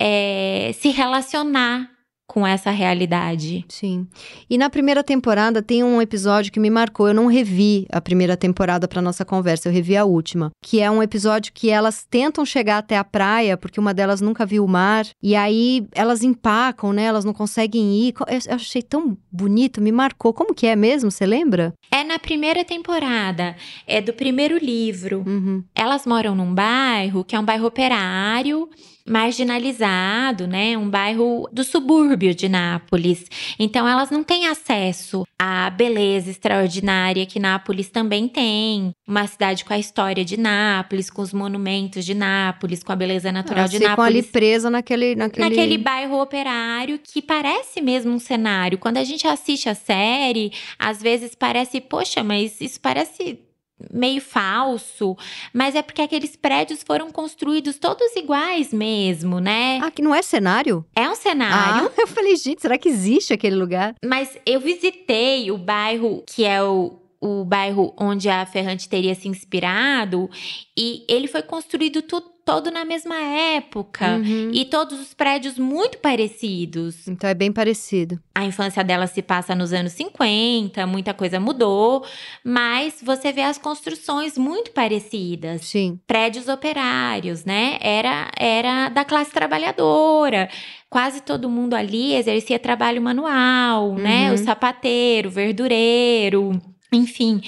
é, se relacionar com essa realidade. Sim. E na primeira temporada tem um episódio que me marcou. Eu não revi a primeira temporada para nossa conversa, eu revi a última, que é um episódio que elas tentam chegar até a praia porque uma delas nunca viu o mar e aí elas empacam, né? Elas não conseguem ir. Eu achei tão bonito, me marcou. Como que é mesmo? Você lembra? É na primeira temporada, é do primeiro livro. Uhum. Elas moram num bairro que é um bairro operário marginalizado, né? Um bairro do subúrbio de Nápoles. Então elas não têm acesso à beleza extraordinária que Nápoles também tem. Uma cidade com a história de Nápoles, com os monumentos de Nápoles, com a beleza natural elas de ficam Nápoles. ali presa naquele, naquele... Naquele bairro operário que parece mesmo um cenário. Quando a gente assiste a série, às vezes parece, poxa, mas isso parece meio falso, mas é porque aqueles prédios foram construídos todos iguais mesmo, né? Ah, que não é cenário? É um cenário. Ah, eu falei, gente, será que existe aquele lugar? Mas eu visitei o bairro que é o o bairro onde a Ferrante teria se inspirado, e ele foi construído tudo todo na mesma época Uhum. e todos os prédios muito parecidos. Então é bem parecido. A infância dela se passa nos anos 50, muita coisa mudou, mas você vê as construções muito parecidas. Sim. Prédios operários, né? Era, era da classe trabalhadora. Quase todo mundo ali exercia trabalho manual, né? Uhum. O sapateiro, o verdureiro. Enfim,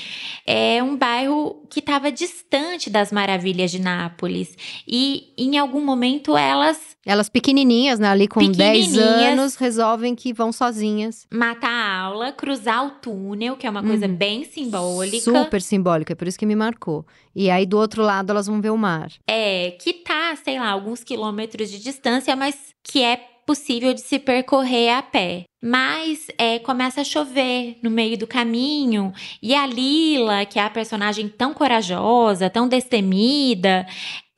é um bairro que estava distante das maravilhas de Nápoles. E em algum momento elas Elas pequenininhas, né? Ali com 10 Pequenininhas. anos, resolvem que vão sozinhas. matar a aula, cruzar o túnel, que é uma coisa Uhum. bem simbólica. Super simbólica, é por isso que me marcou. E aí, do outro lado, elas vão ver o mar. É, que tá, sei lá, alguns quilômetros de distância, mas que é possível de se percorrer a pé. Mas é, começa a chover no meio do caminho e a Lila, que é a personagem tão corajosa, tão destemida,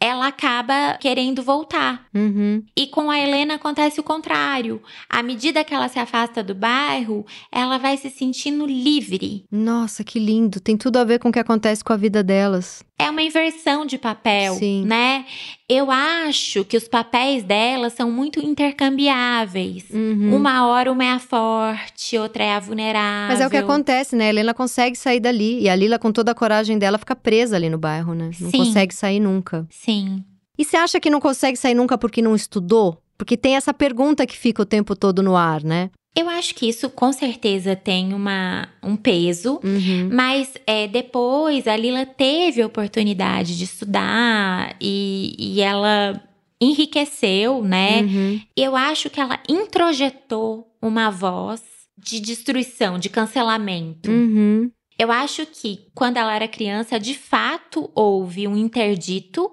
ela acaba querendo voltar. Uhum. E com a Helena acontece o contrário. À medida que ela se afasta do bairro, ela vai se sentindo livre. Nossa, que lindo. Tem tudo a ver com o que acontece com a vida delas. É uma inversão de papel, Sim. né? Eu acho que os papéis dela são muito intercambiáveis. Uhum. Uma hora uma é a forte, outra é a vulnerável. Mas é o que acontece, né? A Helena consegue sair dali. E a Lila, com toda a coragem dela, fica presa ali no bairro, né? Não Sim. consegue sair nunca. Sim. E você acha que não consegue sair nunca porque não estudou? Porque tem essa pergunta que fica o tempo todo no ar, né? Eu acho que isso com certeza tem uma, um peso. Uhum. Mas é, depois a Lila teve a oportunidade de estudar e, e ela enriqueceu, né? Uhum. Eu acho que ela introjetou uma voz de destruição, de cancelamento. Uhum. Eu acho que quando ela era criança, de fato houve um interdito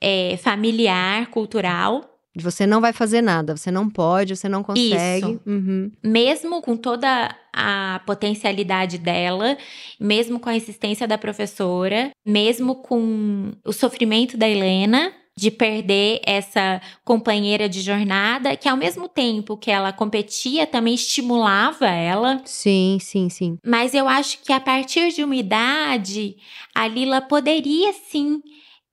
é, familiar, cultural, Você não vai fazer nada, você não pode, você não consegue. Isso. Uhum. mesmo com toda a potencialidade dela, mesmo com a insistência da professora, mesmo com o sofrimento da Helena de perder essa companheira de jornada, que ao mesmo tempo que ela competia, também estimulava ela. Sim, sim, sim. Mas eu acho que a partir de uma idade, a Lila poderia sim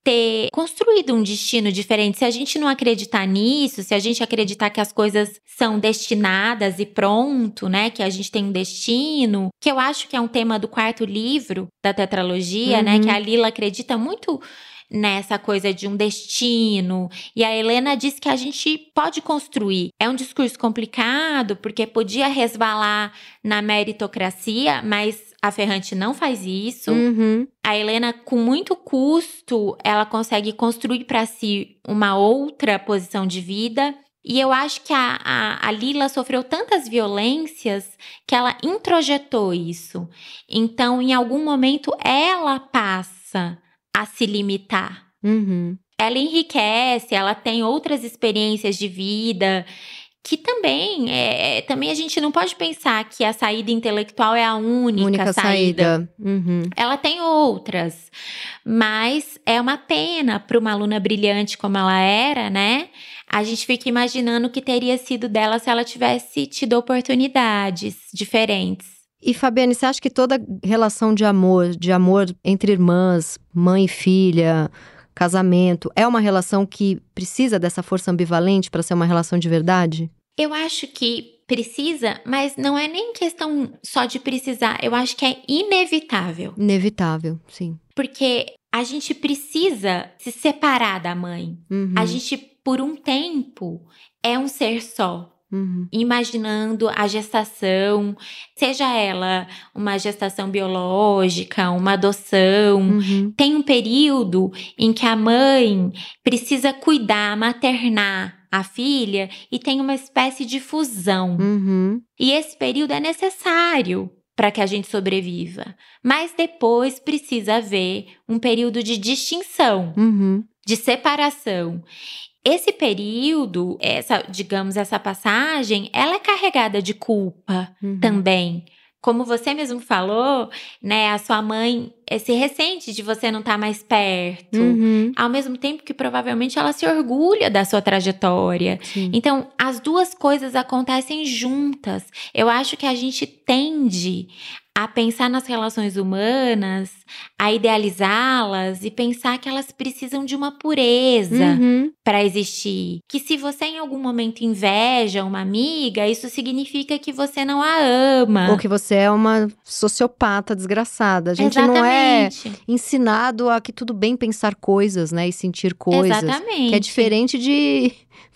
ter construído um destino diferente. Se a gente não acreditar nisso, se a gente acreditar que as coisas são destinadas e pronto, né, que a gente tem um destino, que eu acho que é um tema do quarto livro da tetralogia, né, Uhum. que a Lila acredita muito nessa coisa de um destino. E a Helena diz que a gente pode construir. É um discurso complicado, porque podia resvalar na meritocracia, mas a Ferrante não faz isso. Uhum. A Helena, com muito custo, ela consegue construir para si uma outra posição de vida. E eu acho que a, a, a Lila sofreu tantas violências que ela introjetou isso. Então, em algum momento, ela passa a se limitar. Uhum. Ela enriquece, ela tem outras experiências de vida que também é, também a gente não pode pensar que a saída intelectual é a única, Única saída. saída. Uhum. Ela tem outras, mas é uma pena para uma aluna brilhante como ela era, né? A gente fica imaginando o que teria sido dela se ela tivesse tido oportunidades diferentes. E Fabiane, você acha que toda relação de amor, de amor entre irmãs, mãe e filha, casamento, é uma relação que precisa dessa força ambivalente para ser uma relação de verdade? Eu acho que precisa, mas não é nem questão só de precisar. Eu acho que é inevitável. Inevitável, sim. Porque a gente precisa se separar da mãe. Uhum. A gente, por um tempo, é um ser só. Uhum. Imaginando a gestação, seja ela uma gestação biológica, uma adoção. Uhum. Tem um período em que a mãe precisa cuidar, maternar a filha e tem uma espécie de fusão. Uhum. E esse período é necessário para que a gente sobreviva. Mas depois precisa haver um período de distinção, Uhum. De separação. Esse período, essa, digamos, essa passagem, ela é carregada de culpa Uhum. também. Como você mesmo falou, né, a sua mãe se ressente de você não estar mais perto. Uhum. Ao mesmo tempo que provavelmente ela se orgulha da sua trajetória. Sim. Então, as duas coisas acontecem juntas. Eu acho que a gente tende a pensar nas relações humanas, a idealizá-las e pensar que elas precisam de uma pureza Uhum. para existir. Que se você em algum momento inveja uma amiga, isso significa que você não a ama. Ou que você é uma sociopata desgraçada. A gente não é Exatamente. ensinado a que tudo bem pensar coisas, né? E sentir coisas. Exatamente. Que é diferente de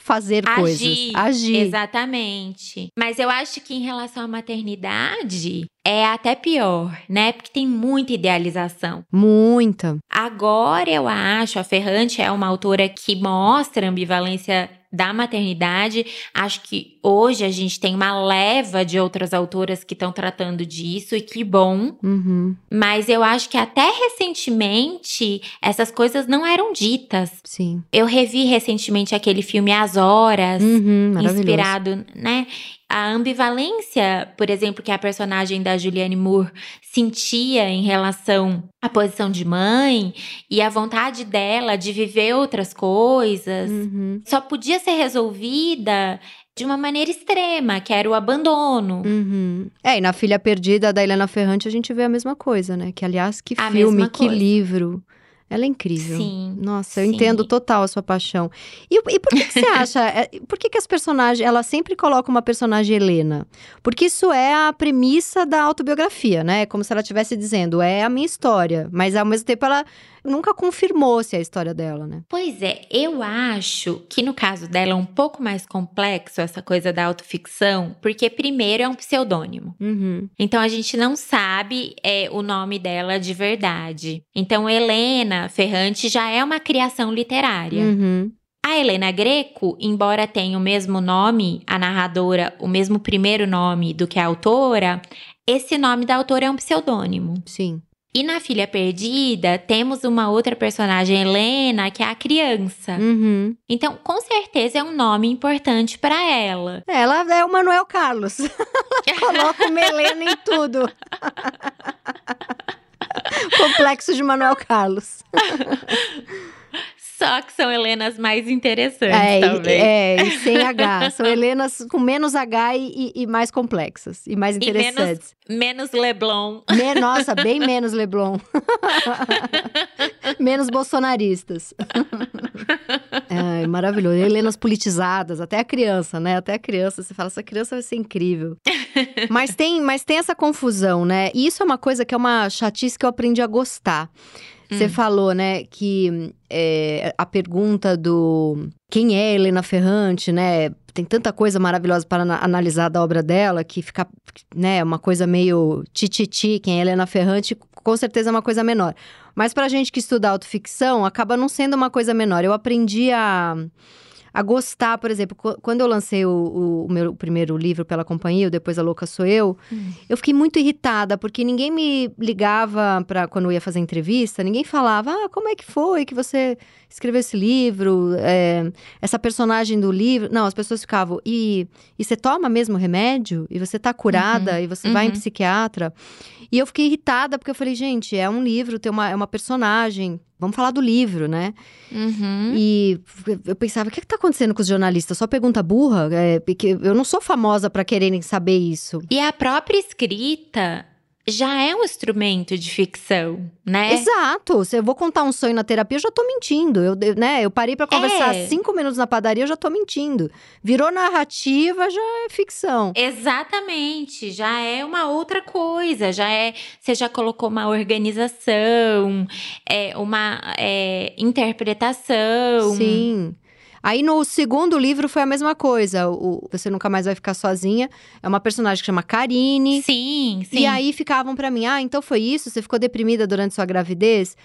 fazer Agir. coisas. Agir. Exatamente. Mas eu acho que em relação à maternidade é até pior, né? Porque tem muita idealização. Muita. Agora eu acho, a Ferrante é uma autora que mostra a ambivalência da maternidade. Acho que hoje a gente tem uma leva de outras autoras que estão tratando disso e que bom. Uhum. Mas eu acho que até recentemente essas coisas não eram ditas. Sim. Eu revi recentemente aquele filme As Horas Uhum. Inspirado, né? A ambivalência, por exemplo, que a personagem da Julianne Moore sentia em relação à posição de mãe e a vontade dela de viver outras coisas, Uhum. só podia ser resolvida de uma maneira extrema, que era o abandono. Uhum. É, e na Filha Perdida da Helena Ferrante a gente vê a mesma coisa, né? Que, aliás, que A filme, que livro. Ela é incrível. Sim. Nossa, eu sim. entendo total a sua paixão. E, e por que, que você acha? é, por que, que as personagens. Ela sempre coloca uma personagem Helena? Porque isso é a premissa da autobiografia, né? É Como se ela estivesse dizendo, é a minha história. Mas ao mesmo tempo ela nunca confirmou se é a história dela, né? Pois é, eu acho que no caso dela é um pouco mais complexo essa coisa da autoficção, porque primeiro é um pseudônimo. Uhum. Então a gente não sabe é, o nome dela de verdade. Então Helena Ferrante já é uma criação literária. Uhum. A Helena Greco, embora tenha o mesmo nome, a narradora, o mesmo primeiro nome do que a autora, esse nome da autora é um pseudônimo. Sim. E na Filha Perdida, temos uma outra personagem, Helena, que é a criança. Uhum. Então, com certeza é um nome importante para ela. Ela é o Manuel Carlos. Ela coloca uma Helena em tudo. Complexo de Manuel Carlos. Só que são Helenas mais interessantes, É, talvez. é, e sem H. São Helenas com menos H e, e- e mais complexas. E mais E menos- interessantes. Menos Leblon. Me- nossa, bem menos Leblon. menos bolsonaristas. É, maravilhoso. Helenas politizadas, até a criança, né? Até a criança, você fala, essa criança vai ser incrível. mas, tem, mas tem essa confusão, né? E isso é uma coisa que é uma chatice que eu aprendi a gostar. Você Hum. falou, né, que é, a pergunta do quem é Helena Ferrante, né? Tem tanta coisa maravilhosa para ana- analisar da obra dela que fica, né, uma coisa meio tititi, quem é Helena Ferrante, com certeza é uma coisa menor. Mas pra gente que estuda autoficção, acaba não sendo uma coisa menor. Eu aprendi a, a gostar, por exemplo, qu- quando eu lancei o, o- meu primeiro livro pela companhia, o Depois a Louca Sou Eu, Hum. eu fiquei muito irritada, porque ninguém me ligava para quando eu ia fazer entrevista, ninguém falava, ah, como é que foi que você escreveu esse livro, é, essa personagem do livro. Não, as pessoas ficavam, e, e você toma mesmo remédio? E você tá curada? E você vai em uhum. psiquiatra? E eu fiquei irritada, porque eu falei, gente, é um livro, tem uma, é uma personagem, vamos falar do livro, né? Uhum. E eu pensava, o que, que tá acontecendo com os jornalistas? Só pergunta burra? É, porque eu não sou famosa para quererem saber isso. E a própria escrita já é um instrumento de ficção, né? Exato. Se eu vou contar um sonho na terapia, eu já tô mentindo. Eu, eu- né, eu parei pra conversar É. cinco minutos na padaria, eu já tô mentindo. Virou narrativa, já é ficção. Exatamente, já é uma outra coisa, já é, você já colocou uma organização, é uma é, interpretação. Sim. Aí no segundo livro foi a mesma coisa. O Você Nunca Mais Vai Ficar Sozinha. É uma personagem que chama Karine. Sim, sim. E aí ficavam pra mim, ah, então foi isso? Você ficou deprimida durante sua gravidez?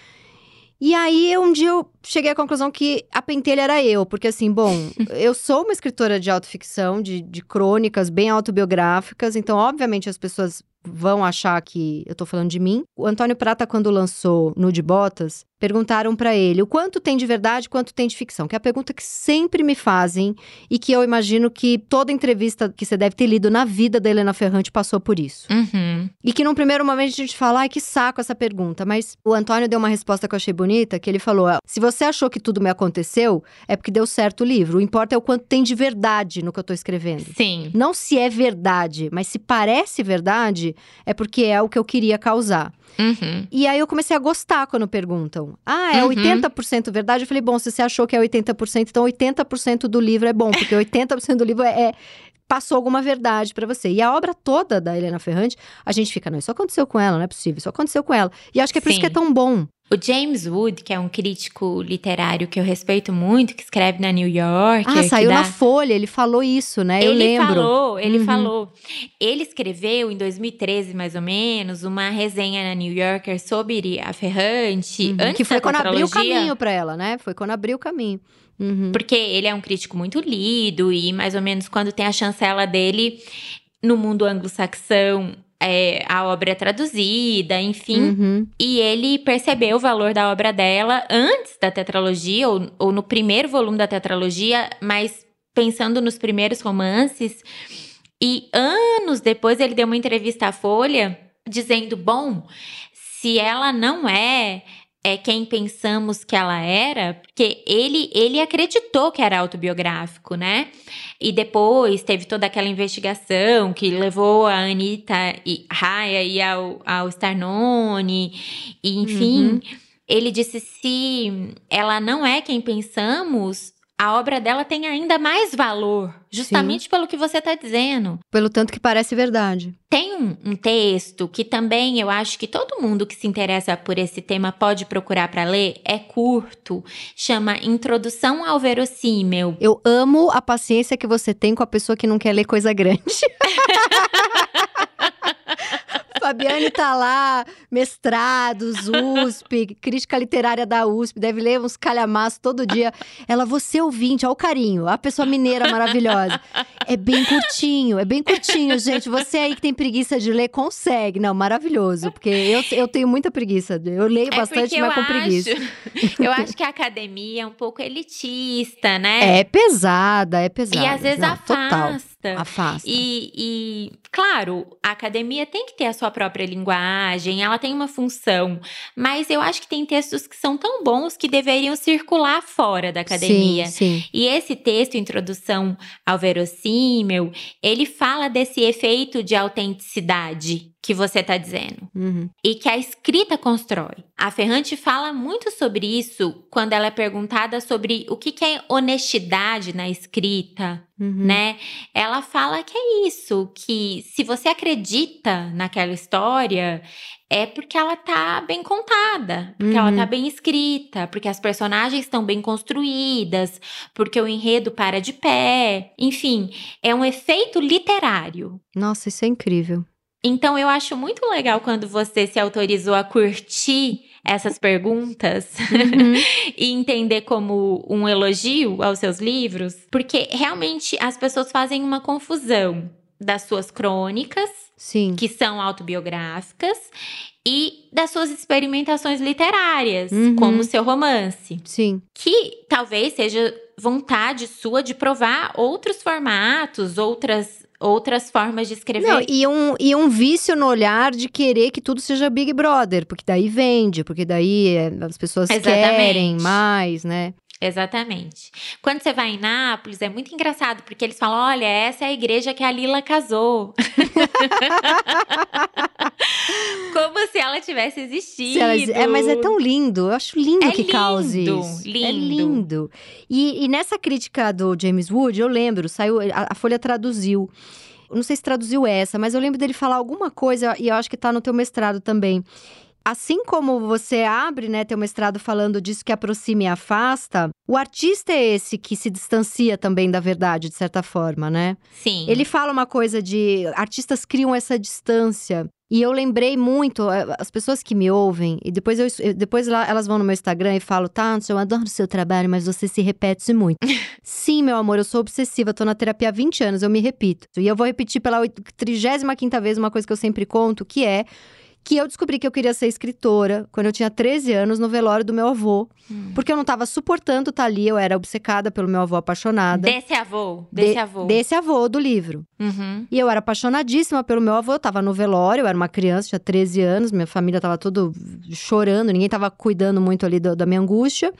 E aí um dia eu cheguei à conclusão que a pentelha era eu, porque assim, bom, eu sou uma escritora de autoficção, de, de crônicas bem autobiográficas, então obviamente as pessoas vão achar que eu tô falando de mim. O Antônio Prata, quando lançou Nude Botas, perguntaram pra ele o quanto tem de verdade, quanto tem de ficção, que é a pergunta que sempre me fazem e que eu imagino que toda entrevista que você deve ter lido na vida da Helena Ferrante passou por isso. Uhum. E que num primeiro momento a gente fala, ai, que saco essa pergunta. Mas o Antônio deu uma resposta que eu achei bonita, que ele falou: "Ah, se você achou que tudo me aconteceu, é porque deu certo o livro. O importa é o quanto tem de verdade no que eu tô escrevendo. Sim. Não se é verdade, mas se parece verdade, é porque é o que eu queria causar. Uhum. E aí eu comecei a gostar quando perguntam. Ah, é Uhum. 80% verdade? Eu falei, bom, se você achou que é 80%, então 80% do livro é bom, porque 80% do livro é, é- passou alguma verdade pra você. E a obra toda da Helena Ferrante, a gente fica, não, isso aconteceu com ela, não é possível, isso aconteceu com ela. E acho que é por isso Sim. que é tão bom. O James Wood, que é um crítico literário que eu respeito muito, que escreve na New York. Ah, saiu na Folha, ele falou isso, né? eu ele lembro. falou, ele Uhum. falou. Ele escreveu em 2013, mais ou menos, uma resenha na New Yorker sobre a Ferrante. Uhum, antes que foi quando abriu o caminho pra ela, né? Foi quando abriu o caminho. Uhum. Porque ele é um crítico muito lido e mais ou menos quando tem a chancela dele no mundo anglo-saxão, é, a obra é traduzida, enfim. Uhum. E ele percebeu o valor da obra dela antes da tetralogia, ou, ou no primeiro volume da tetralogia, mas pensando nos primeiros romances. E anos depois ele deu uma entrevista à Folha dizendo: bom, se ela não é. É quem pensamos que ela era, porque ele ele acreditou que era autobiográfico, né? E depois teve toda aquela investigação que levou a Anitta e Raya e ao, ao Starnone, e enfim. Uhum. Ele disse: se ela não é quem pensamos, a obra dela tem ainda mais valor, justamente pelo que você está dizendo. Pelo tanto que parece verdade. Tem um, um texto que também eu acho que todo mundo que se interessa por esse tema pode procurar para ler, é curto, chama Introdução ao Verossímil. Eu amo a paciência que você tem com a pessoa que não quer ler coisa grande. Fabiane tá lá, mestrados, USP, crítica literária da USP, deve ler uns calhamaços todo dia. Ela, você ouvinte, ó o carinho, a pessoa mineira maravilhosa. É bem curtinho, é bem curtinho, gente. Você aí que tem preguiça de ler, consegue. Não, maravilhoso, porque eu, eu tenho muita preguiça. Eu leio bastante, É porque mas com preguiça. acho, eu acho que a academia é um pouco elitista, né? É pesada, é pesada. E às vezes Não, Total, afasta. afasta. E, e, claro, a academia tem que ter a sua própria linguagem, ela tem uma função, mas eu acho que tem textos que são tão bons que deveriam circular fora da academia. Sim, sim. E esse texto, Introdução ao Verossímil, ele fala desse efeito de autenticidade que você está dizendo Uhum. e que a escrita constrói. A Ferrante fala muito sobre isso quando ela é perguntada sobre o que que é honestidade na escrita, Uhum. né? Ela fala que é isso, que se você acredita naquela história, é porque ela tá bem contada, porque ela Uhum. tá bem escrita, porque as personagens estão bem construídas, porque o enredo para de pé. Enfim, é um efeito literário. Nossa, isso é incrível. Então eu acho muito legal quando você se autorizou a curtir essas perguntas Uhum. e entender como um elogio aos seus livros, porque realmente as pessoas fazem uma confusão das suas crônicas, Sim. que são autobiográficas, e das suas experimentações literárias, Uhum. como o seu romance, Sim. que talvez seja vontade sua de provar outros formatos, outras outras formas de escrever. Não, e um, e um vício no olhar de querer que tudo seja Big Brother, porque daí vende, porque daí é, as pessoas Exatamente. querem mais, né? Exatamente. Quando você vai em Nápoles, é muito engraçado, porque eles falam: olha, essa é a igreja que a Lila casou. Como se ela tivesse existido. Ela, é, mas é tão lindo. Eu acho lindo é que lindo, cause isso. Lindo. É lindo. E, e, nessa crítica do James Wood, eu lembro, saiu, a, a Folha traduziu. Não sei se traduziu essa, mas eu lembro dele falar alguma coisa, e eu acho que tá no teu mestrado também Assim como você abre, né, teu mestrado falando disso que aproxima e afasta, o artista é esse que se distancia também da verdade, de certa forma, né? Sim. Ele fala uma coisa de artistas criam essa distância. E eu lembrei muito, eh, as pessoas que me ouvem, e depois, eu, depois lá, elas vão no meu Instagram e falam, Tati, eu adoro o seu trabalho, mas você se repete muito. Sim, meu amor, eu sou obsessiva, tô na terapia há 20 anos, eu me repito. E eu vou repetir pela 35 vez uma coisa que eu sempre conto, que é que eu descobri que eu queria ser escritora quando eu tinha 13 anos no velório do meu avô. Hum. Porque eu não estava suportando estar ali, eu era obcecada pelo meu avô apaixonada. Desse avô, desse de, avô. Desse avô do livro. Uhum. E eu era apaixonadíssima pelo meu avô, eu tava no velório, eu era uma criança, tinha 13 anos, minha família tava tudo chorando, ninguém tava cuidando muito ali do, da minha angústia.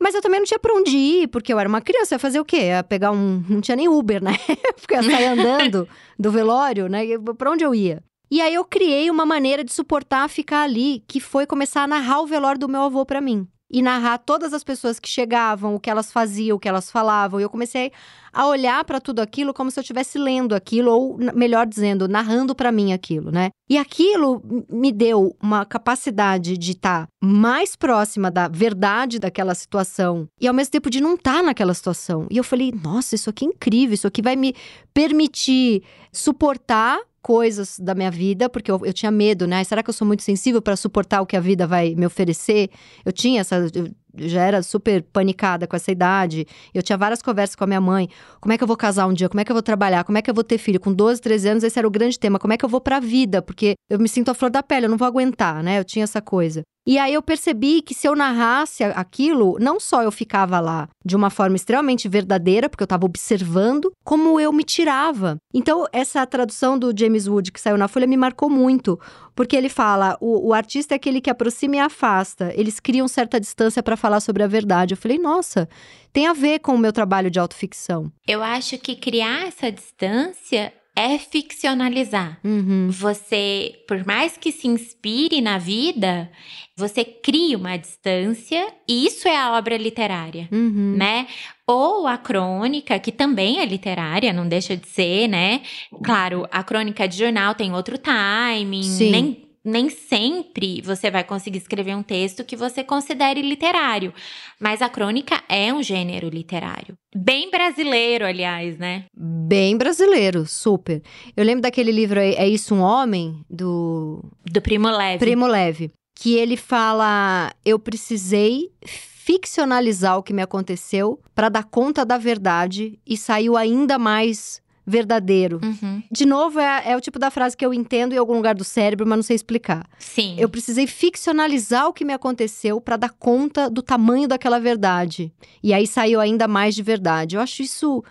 Mas eu também não tinha pra onde ir, porque eu era uma criança, ia fazer o quê? Ia pegar um. Não tinha nem Uber, né? porque ia sair andando do velório, né? Pra onde eu ia? E aí eu criei uma maneira de suportar ficar ali, que foi começar a narrar o velório do meu avô para mim. E narrar todas as pessoas que chegavam, o que elas faziam, o que elas falavam. E eu comecei a olhar para tudo aquilo como se eu estivesse lendo aquilo, ou melhor dizendo, narrando para mim aquilo, né? E aquilo me deu uma capacidade de estar tá mais próxima da verdade daquela situação e ao mesmo tempo de não estar tá naquela situação. E eu falei, nossa, isso aqui é incrível, isso aqui vai me permitir suportar coisas da minha vida, porque eu, eu tinha medo, né? Será que eu sou muito sensível para suportar o que a vida vai me oferecer? Eu tinha essa. Eu já era super panicada com essa idade. Eu tinha várias conversas com a minha mãe. Como é que eu vou casar um dia? Como é que eu vou trabalhar? Como é que eu vou ter filho? Com 12, 13 anos, esse era o grande tema. Como é que eu vou pra vida? Porque eu me sinto a flor da pele, eu não vou aguentar, né? Eu tinha essa coisa. E aí eu percebi que se eu narrasse aquilo, não só eu ficava lá de uma forma extremamente verdadeira, porque eu estava observando, como eu me tirava. Então, essa tradução do James Wood que saiu na Folha me marcou muito, porque ele fala: o, o artista é aquele que aproxima e afasta. Eles criam certa distância para falar sobre a verdade. Eu falei, nossa, tem a ver com o meu trabalho de autoficção. Eu acho que criar essa distância é ficcionalizar. Uhum. Você, por mais que se inspire na vida, você cria uma distância e isso é a obra literária, uhum. né? Ou a crônica, que também é literária, não deixa de ser, né? Claro, a crônica de jornal tem outro timing, Sim. nem nem sempre você vai conseguir escrever um texto que você considere literário, mas a crônica é um gênero literário. Bem brasileiro, aliás, né? Bem brasileiro, super. Eu lembro daquele livro É Isso um Homem? Do. Do Primo Leve. Primo Leve. Que ele fala: Eu precisei ficcionalizar o que me aconteceu para dar conta da verdade e saiu ainda mais verdadeiro. Uhum. De novo, é, é, o tipo da frase que eu entendo em algum lugar do cérebro, mas não sei explicar. Sim. Eu precisei ficcionalizar o que me aconteceu para dar conta do tamanho daquela verdade. E aí saiu ainda mais de verdade. Eu acho isso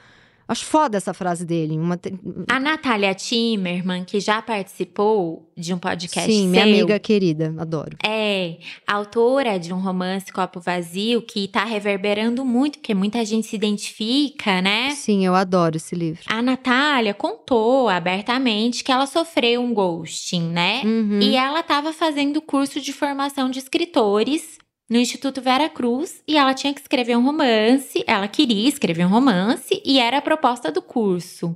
Acho foda essa frase dele. Uma... A Natália Timmerman, que já participou de um podcast Sim, minha amiga querida, adoro. É, autora de um romance Copo Vazio, que tá reverberando muito, porque muita gente se identifica, né? Sim, eu adoro esse livro. A Natália contou abertamente que ela sofreu um ghosting, né? Uhum. E ela tava fazendo curso de formação de escritores no Instituto Vera Cruz e ela tinha que escrever um romance, ela queria escrever um romance e era a proposta do curso.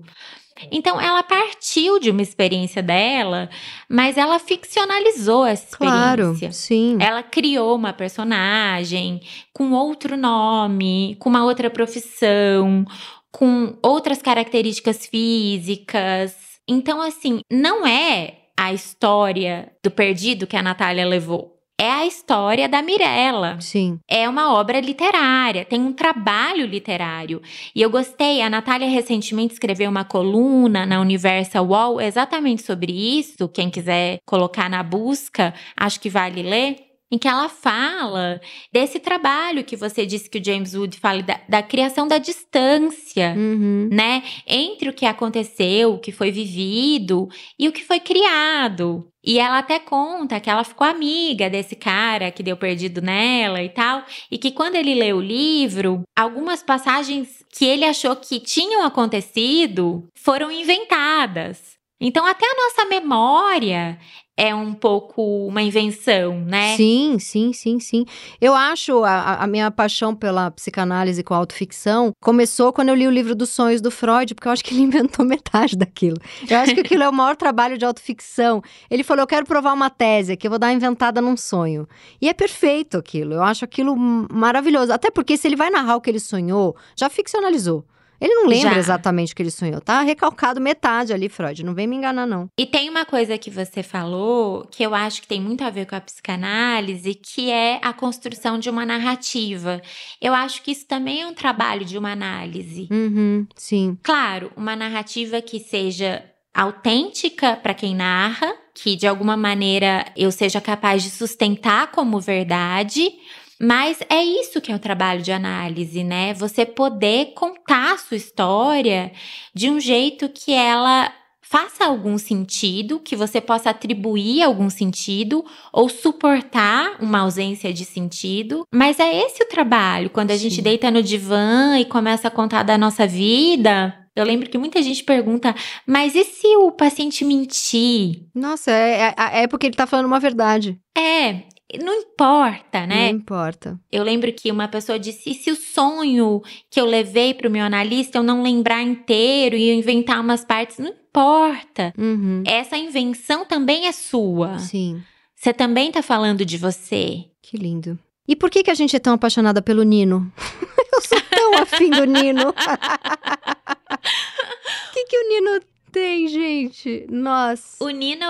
Então ela partiu de uma experiência dela, mas ela ficcionalizou essa experiência. Claro, sim. Ela criou uma personagem com outro nome, com uma outra profissão, com outras características físicas. Então assim, não é a história do perdido que a Natália levou é a história da Mirella. Sim. É uma obra literária, tem um trabalho literário. E eu gostei, a Natália recentemente escreveu uma coluna na Universal Wall exatamente sobre isso. Quem quiser colocar na busca, acho que vale ler. em que ela fala desse trabalho que você disse que o James Wood fala da, da criação da distância, Uhum. né, entre o que aconteceu, o que foi vivido e o que foi criado. E ela até conta que ela ficou amiga desse cara que deu perdido nela e tal, e que quando ele leu o livro, algumas passagens que ele achou que tinham acontecido foram inventadas. Então, até a nossa memória é um pouco uma invenção, né? Sim, sim, sim, sim. Eu acho a, a minha paixão pela psicanálise com autoficção começou quando eu li o livro dos sonhos do Freud, porque eu acho que ele inventou metade daquilo. Eu acho que aquilo é o maior trabalho de autoficção. Ele falou: Eu quero provar uma tese aqui, eu vou dar uma inventada num sonho. E é perfeito aquilo. Eu acho aquilo maravilhoso. Até porque se ele vai narrar o que ele sonhou, já ficcionalizou. Ele não lembra Já. exatamente o que ele sonhou. Tá recalcado metade ali, Freud. Não vem me enganar, não. E tem uma coisa que você falou que eu acho que tem muito a ver com a psicanálise, que é a construção de uma narrativa. Eu acho que isso também é um trabalho de uma análise. Uhum, sim. Claro, uma narrativa que seja autêntica para quem narra, que de alguma maneira eu seja capaz de sustentar como verdade. Mas é isso que é o trabalho de análise, né? Você poder contar a sua história de um jeito que ela faça algum sentido, que você possa atribuir algum sentido ou suportar uma ausência de sentido. Mas é esse o trabalho. Quando a gente Sim. deita no divã e começa a contar da nossa vida, eu lembro que muita gente pergunta, mas e se o paciente mentir? Nossa, é, é, é porque ele tá falando uma verdade. É, não importa, né? Não importa. Eu lembro que uma pessoa disse: e se o sonho que eu levei para o meu analista eu não lembrar inteiro e eu inventar umas partes? Não importa. Uhum. Essa invenção também é sua. Sim, Você também tá falando de você. que lindo. E por que, que a gente é tão apaixonada pelo Nino? Eu sou tão afim do Nino. O que, que o Nino tem, gente? Nossa. O Nino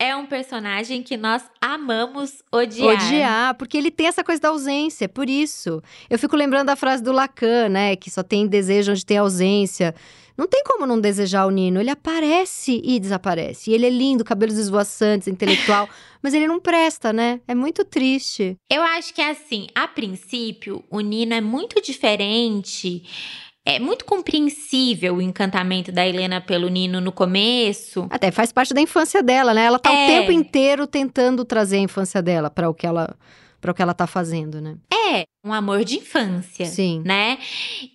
é um personagem que nós amamos odiar. Odiar, porque ele tem essa coisa da ausência, por isso. Eu fico lembrando da frase do Lacan, né? Que só tem desejo onde tem ausência. Não tem como não desejar o Nino. Ele aparece e desaparece. E ele é lindo, cabelos esvoaçantes, intelectual. mas ele não presta, né? É muito triste. Eu acho que é assim, a princípio, o Nino é muito diferente. É muito compreensível o encantamento da Helena pelo Nino no começo. Até faz parte da infância dela, né? Ela tá É. o tempo inteiro tentando trazer a infância dela para o que ela para o que ela tá fazendo, né? É, um amor de infância. Sim. né?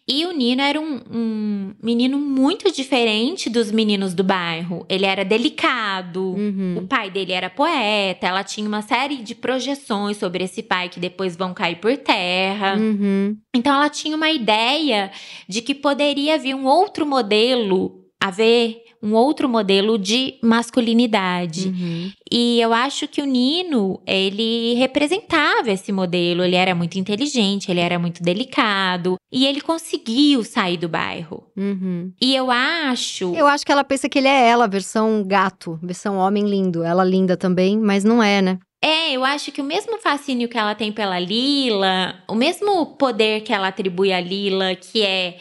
E o Nino era um, um menino muito diferente dos meninos do bairro. Ele era delicado. Uhum. O pai dele era poeta, ela tinha uma série de projeções sobre esse pai que depois vão cair por terra. Uhum. Então ela tinha uma ideia de que poderia vir um outro modelo, haver um outro modelo de masculinidade. Uhum. E eu acho que o Nino, ele representava esse modelo. Ele era muito inteligente, ele era muito delicado. E ele conseguiu sair do bairro. Uhum. E eu acho. Eu acho que ela pensa que ele é ela, versão gato, versão homem lindo. Ela linda também, mas não é, né? É, eu acho que o mesmo fascínio que ela tem pela Lila, o mesmo poder que ela atribui à Lila, que é.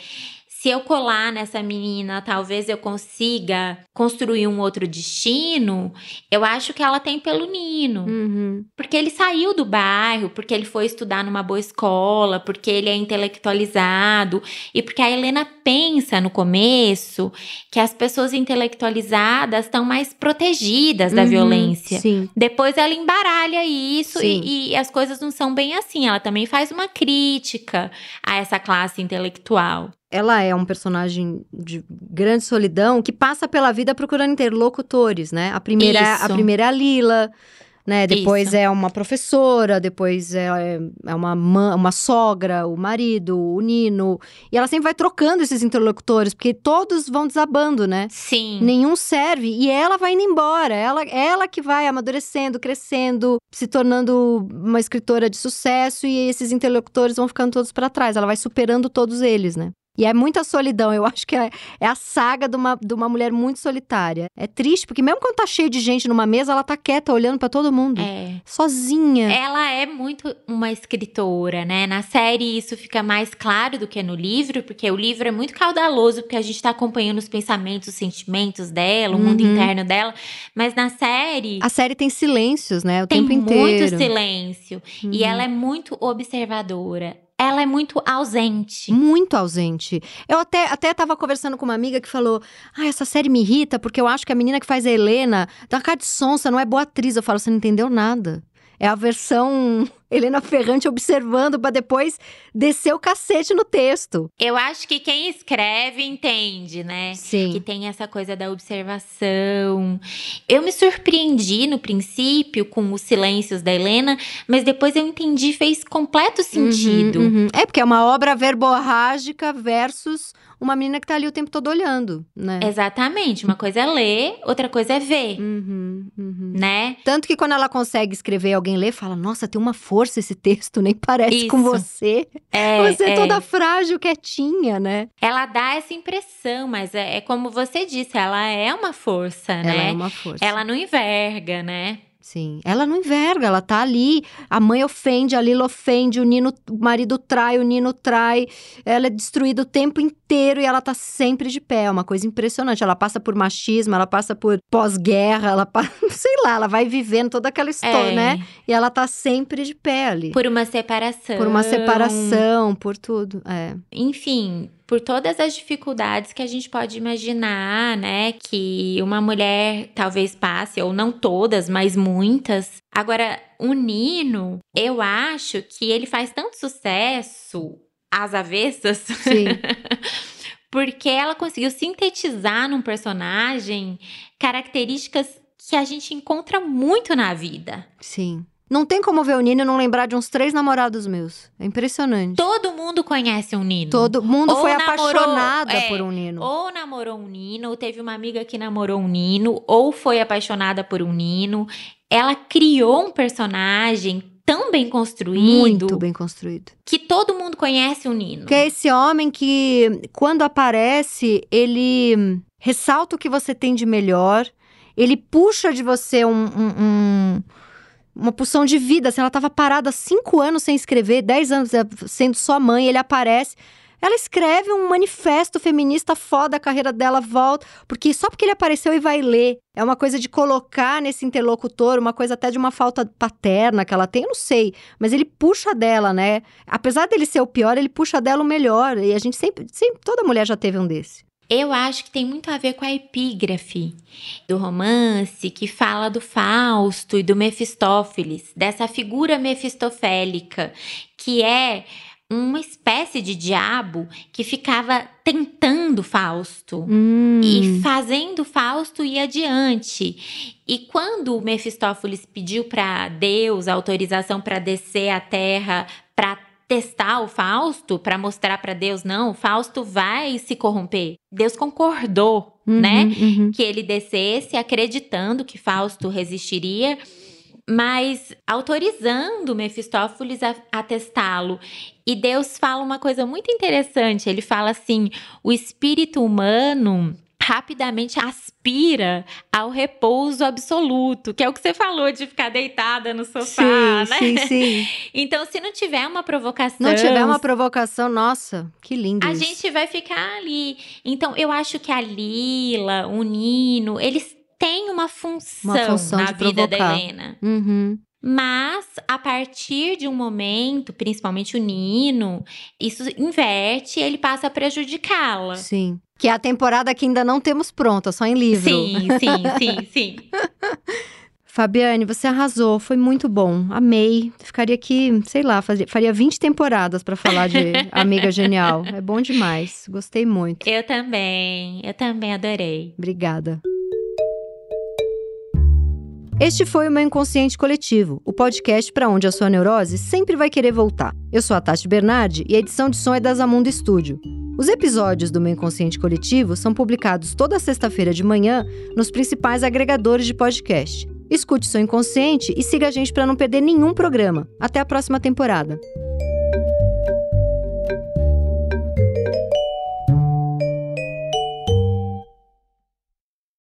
Se eu colar nessa menina, talvez eu consiga construir um outro destino. Eu acho que ela tem pelo Nino. Uhum. Porque ele saiu do bairro, porque ele foi estudar numa boa escola, porque ele é intelectualizado e porque a Helena pensa no começo que as pessoas intelectualizadas estão mais protegidas da Uhum. violência. Sim. Depois ela embaralha isso e, e as coisas não são bem assim. Ela também faz uma crítica a essa classe intelectual. Ela é um personagem de grande solidão que passa pela vida procurando interlocutores, né? A primeira, a Isso. primeira é a Lila, né? Depois Isso. é uma professora, depois é, é uma, uma sogra, o marido, o Nino. E ela sempre vai trocando esses interlocutores, porque todos vão desabando, né? Sim. Nenhum serve e ela vai indo embora. Ela, ela que vai amadurecendo, crescendo, se tornando uma escritora de sucesso e esses interlocutores vão ficando todos para trás. Ela vai superando todos eles, né? E é muita solidão. Eu acho que é, é, a saga de uma, de uma mulher muito solitária. É triste, porque mesmo quando tá cheio de gente numa mesa, ela tá quieta, olhando para todo mundo. É. Sozinha. Ela é muito uma escritora, né? Na série isso fica mais claro do que no livro, porque o livro é muito caudaloso, porque a gente tá acompanhando os pensamentos, os sentimentos dela, o uhum. mundo interno dela. Mas na série. A série tem silêncios, né? O tem tempo inteiro. Muito silêncio. Uhum. E ela é muito observadora ela é muito ausente. Muito ausente. Eu até, até tava conversando com uma amiga que falou: Ah, essa série me irrita porque eu acho que a menina que faz a Helena dá cara de sonsa, não é boa atriz. Eu falo: Você não entendeu nada. É a versão Helena Ferrante observando para depois descer o cacete no texto. Eu acho que quem escreve entende, né? Sim. Que tem essa coisa da observação. Eu me surpreendi no princípio com os silêncios da Helena, mas depois eu entendi, fez completo uhum, sentido. Uhum, uhum. É porque é uma obra verborrágica versus uma menina que tá ali o tempo todo olhando, né? Exatamente. Uma coisa é ler, outra coisa é ver. Uhum, uhum. Né? Tanto que quando ela consegue escrever e alguém lê, fala: Nossa, tem uma força esse texto, nem parece Isso. com você. É, você é toda frágil, quietinha, né? Ela dá essa impressão, mas é, é como você disse, ela é uma força, né? Ela é uma força. Ela não enverga, né? Sim. Ela não enverga, ela tá ali. A mãe ofende, a Lila ofende, o Nino, o marido trai, o Nino trai. Ela é destruída o tempo inteiro e ela tá sempre de pé. É uma coisa impressionante. Ela passa por machismo, ela passa por pós-guerra, ela passa, sei lá, ela vai vivendo toda aquela história, é. né? E ela tá sempre de pé ali. Por uma separação. Por uma separação, por tudo. É. Enfim, por todas as dificuldades que a gente pode imaginar, né? Que uma mulher talvez passe, ou não todas, mas muitas. Agora, o Nino, eu acho que ele faz tanto sucesso às avessas. Sim. porque ela conseguiu sintetizar num personagem características que a gente encontra muito na vida. Sim. Não tem como ver o Nino e não lembrar de uns três namorados meus. É impressionante. Todo mundo conhece um Nino. Todo mundo ou foi namorou, apaixonada é, por um Nino. Ou namorou um Nino, ou teve uma amiga que namorou um Nino, ou foi apaixonada por um Nino. Ela criou um personagem tão bem construído. Muito bem construído. Que todo mundo conhece o Nino. Que é esse homem que, quando aparece, ele ressalta o que você tem de melhor. Ele puxa de você um, um, um uma pulsão de vida. Assim, ela estava parada cinco anos sem escrever, dez anos é, sendo só mãe, ele aparece. Ela escreve um manifesto feminista foda, a carreira dela volta, porque só porque ele apareceu e vai ler. É uma coisa de colocar nesse interlocutor, uma coisa até de uma falta paterna que ela tem, eu não sei. Mas ele puxa dela, né? Apesar dele ser o pior, ele puxa dela o melhor. E a gente sempre, sempre toda mulher já teve um desse. Eu acho que tem muito a ver com a epígrafe do romance que fala do Fausto e do Mefistófeles, dessa figura mefistofélica, que é uma espécie de diabo que ficava tentando Fausto hum. e fazendo Fausto ir adiante. E quando o Mefistófeles pediu para Deus autorização para descer à terra para testar o Fausto para mostrar para Deus não, o Fausto vai se corromper. Deus concordou, uhum, né, uhum. que ele descesse acreditando que Fausto resistiria, mas autorizando Mefistófeles a, a testá-lo. E Deus fala uma coisa muito interessante, ele fala assim: "O espírito humano rapidamente aspira ao repouso absoluto, que é o que você falou de ficar deitada no sofá, sim, né? Sim, sim. Então, se não tiver uma provocação. Não tiver uma provocação, nossa, que lindo. A isso. gente vai ficar ali. Então, eu acho que a Lila, o Nino, eles têm uma função, uma função na vida provocar. da Helena. Uhum. Mas a partir de um momento, principalmente o Nino, isso inverte e ele passa a prejudicá-la. Sim. Que é a temporada que ainda não temos pronta, só em livro. Sim, sim, sim, sim. Fabiane, você arrasou, foi muito bom. Amei. Ficaria aqui, sei lá, fazia, faria 20 temporadas para falar de Amiga Genial. É bom demais. Gostei muito. Eu também. Eu também adorei. Obrigada. Este foi o meu Inconsciente Coletivo, o podcast para onde a sua neurose sempre vai querer voltar. Eu sou a Tati Bernardi e a edição de som é da Zamundo Studio. Os episódios do meu Inconsciente Coletivo são publicados toda sexta-feira de manhã nos principais agregadores de podcast. Escute seu inconsciente e siga a gente para não perder nenhum programa. Até a próxima temporada.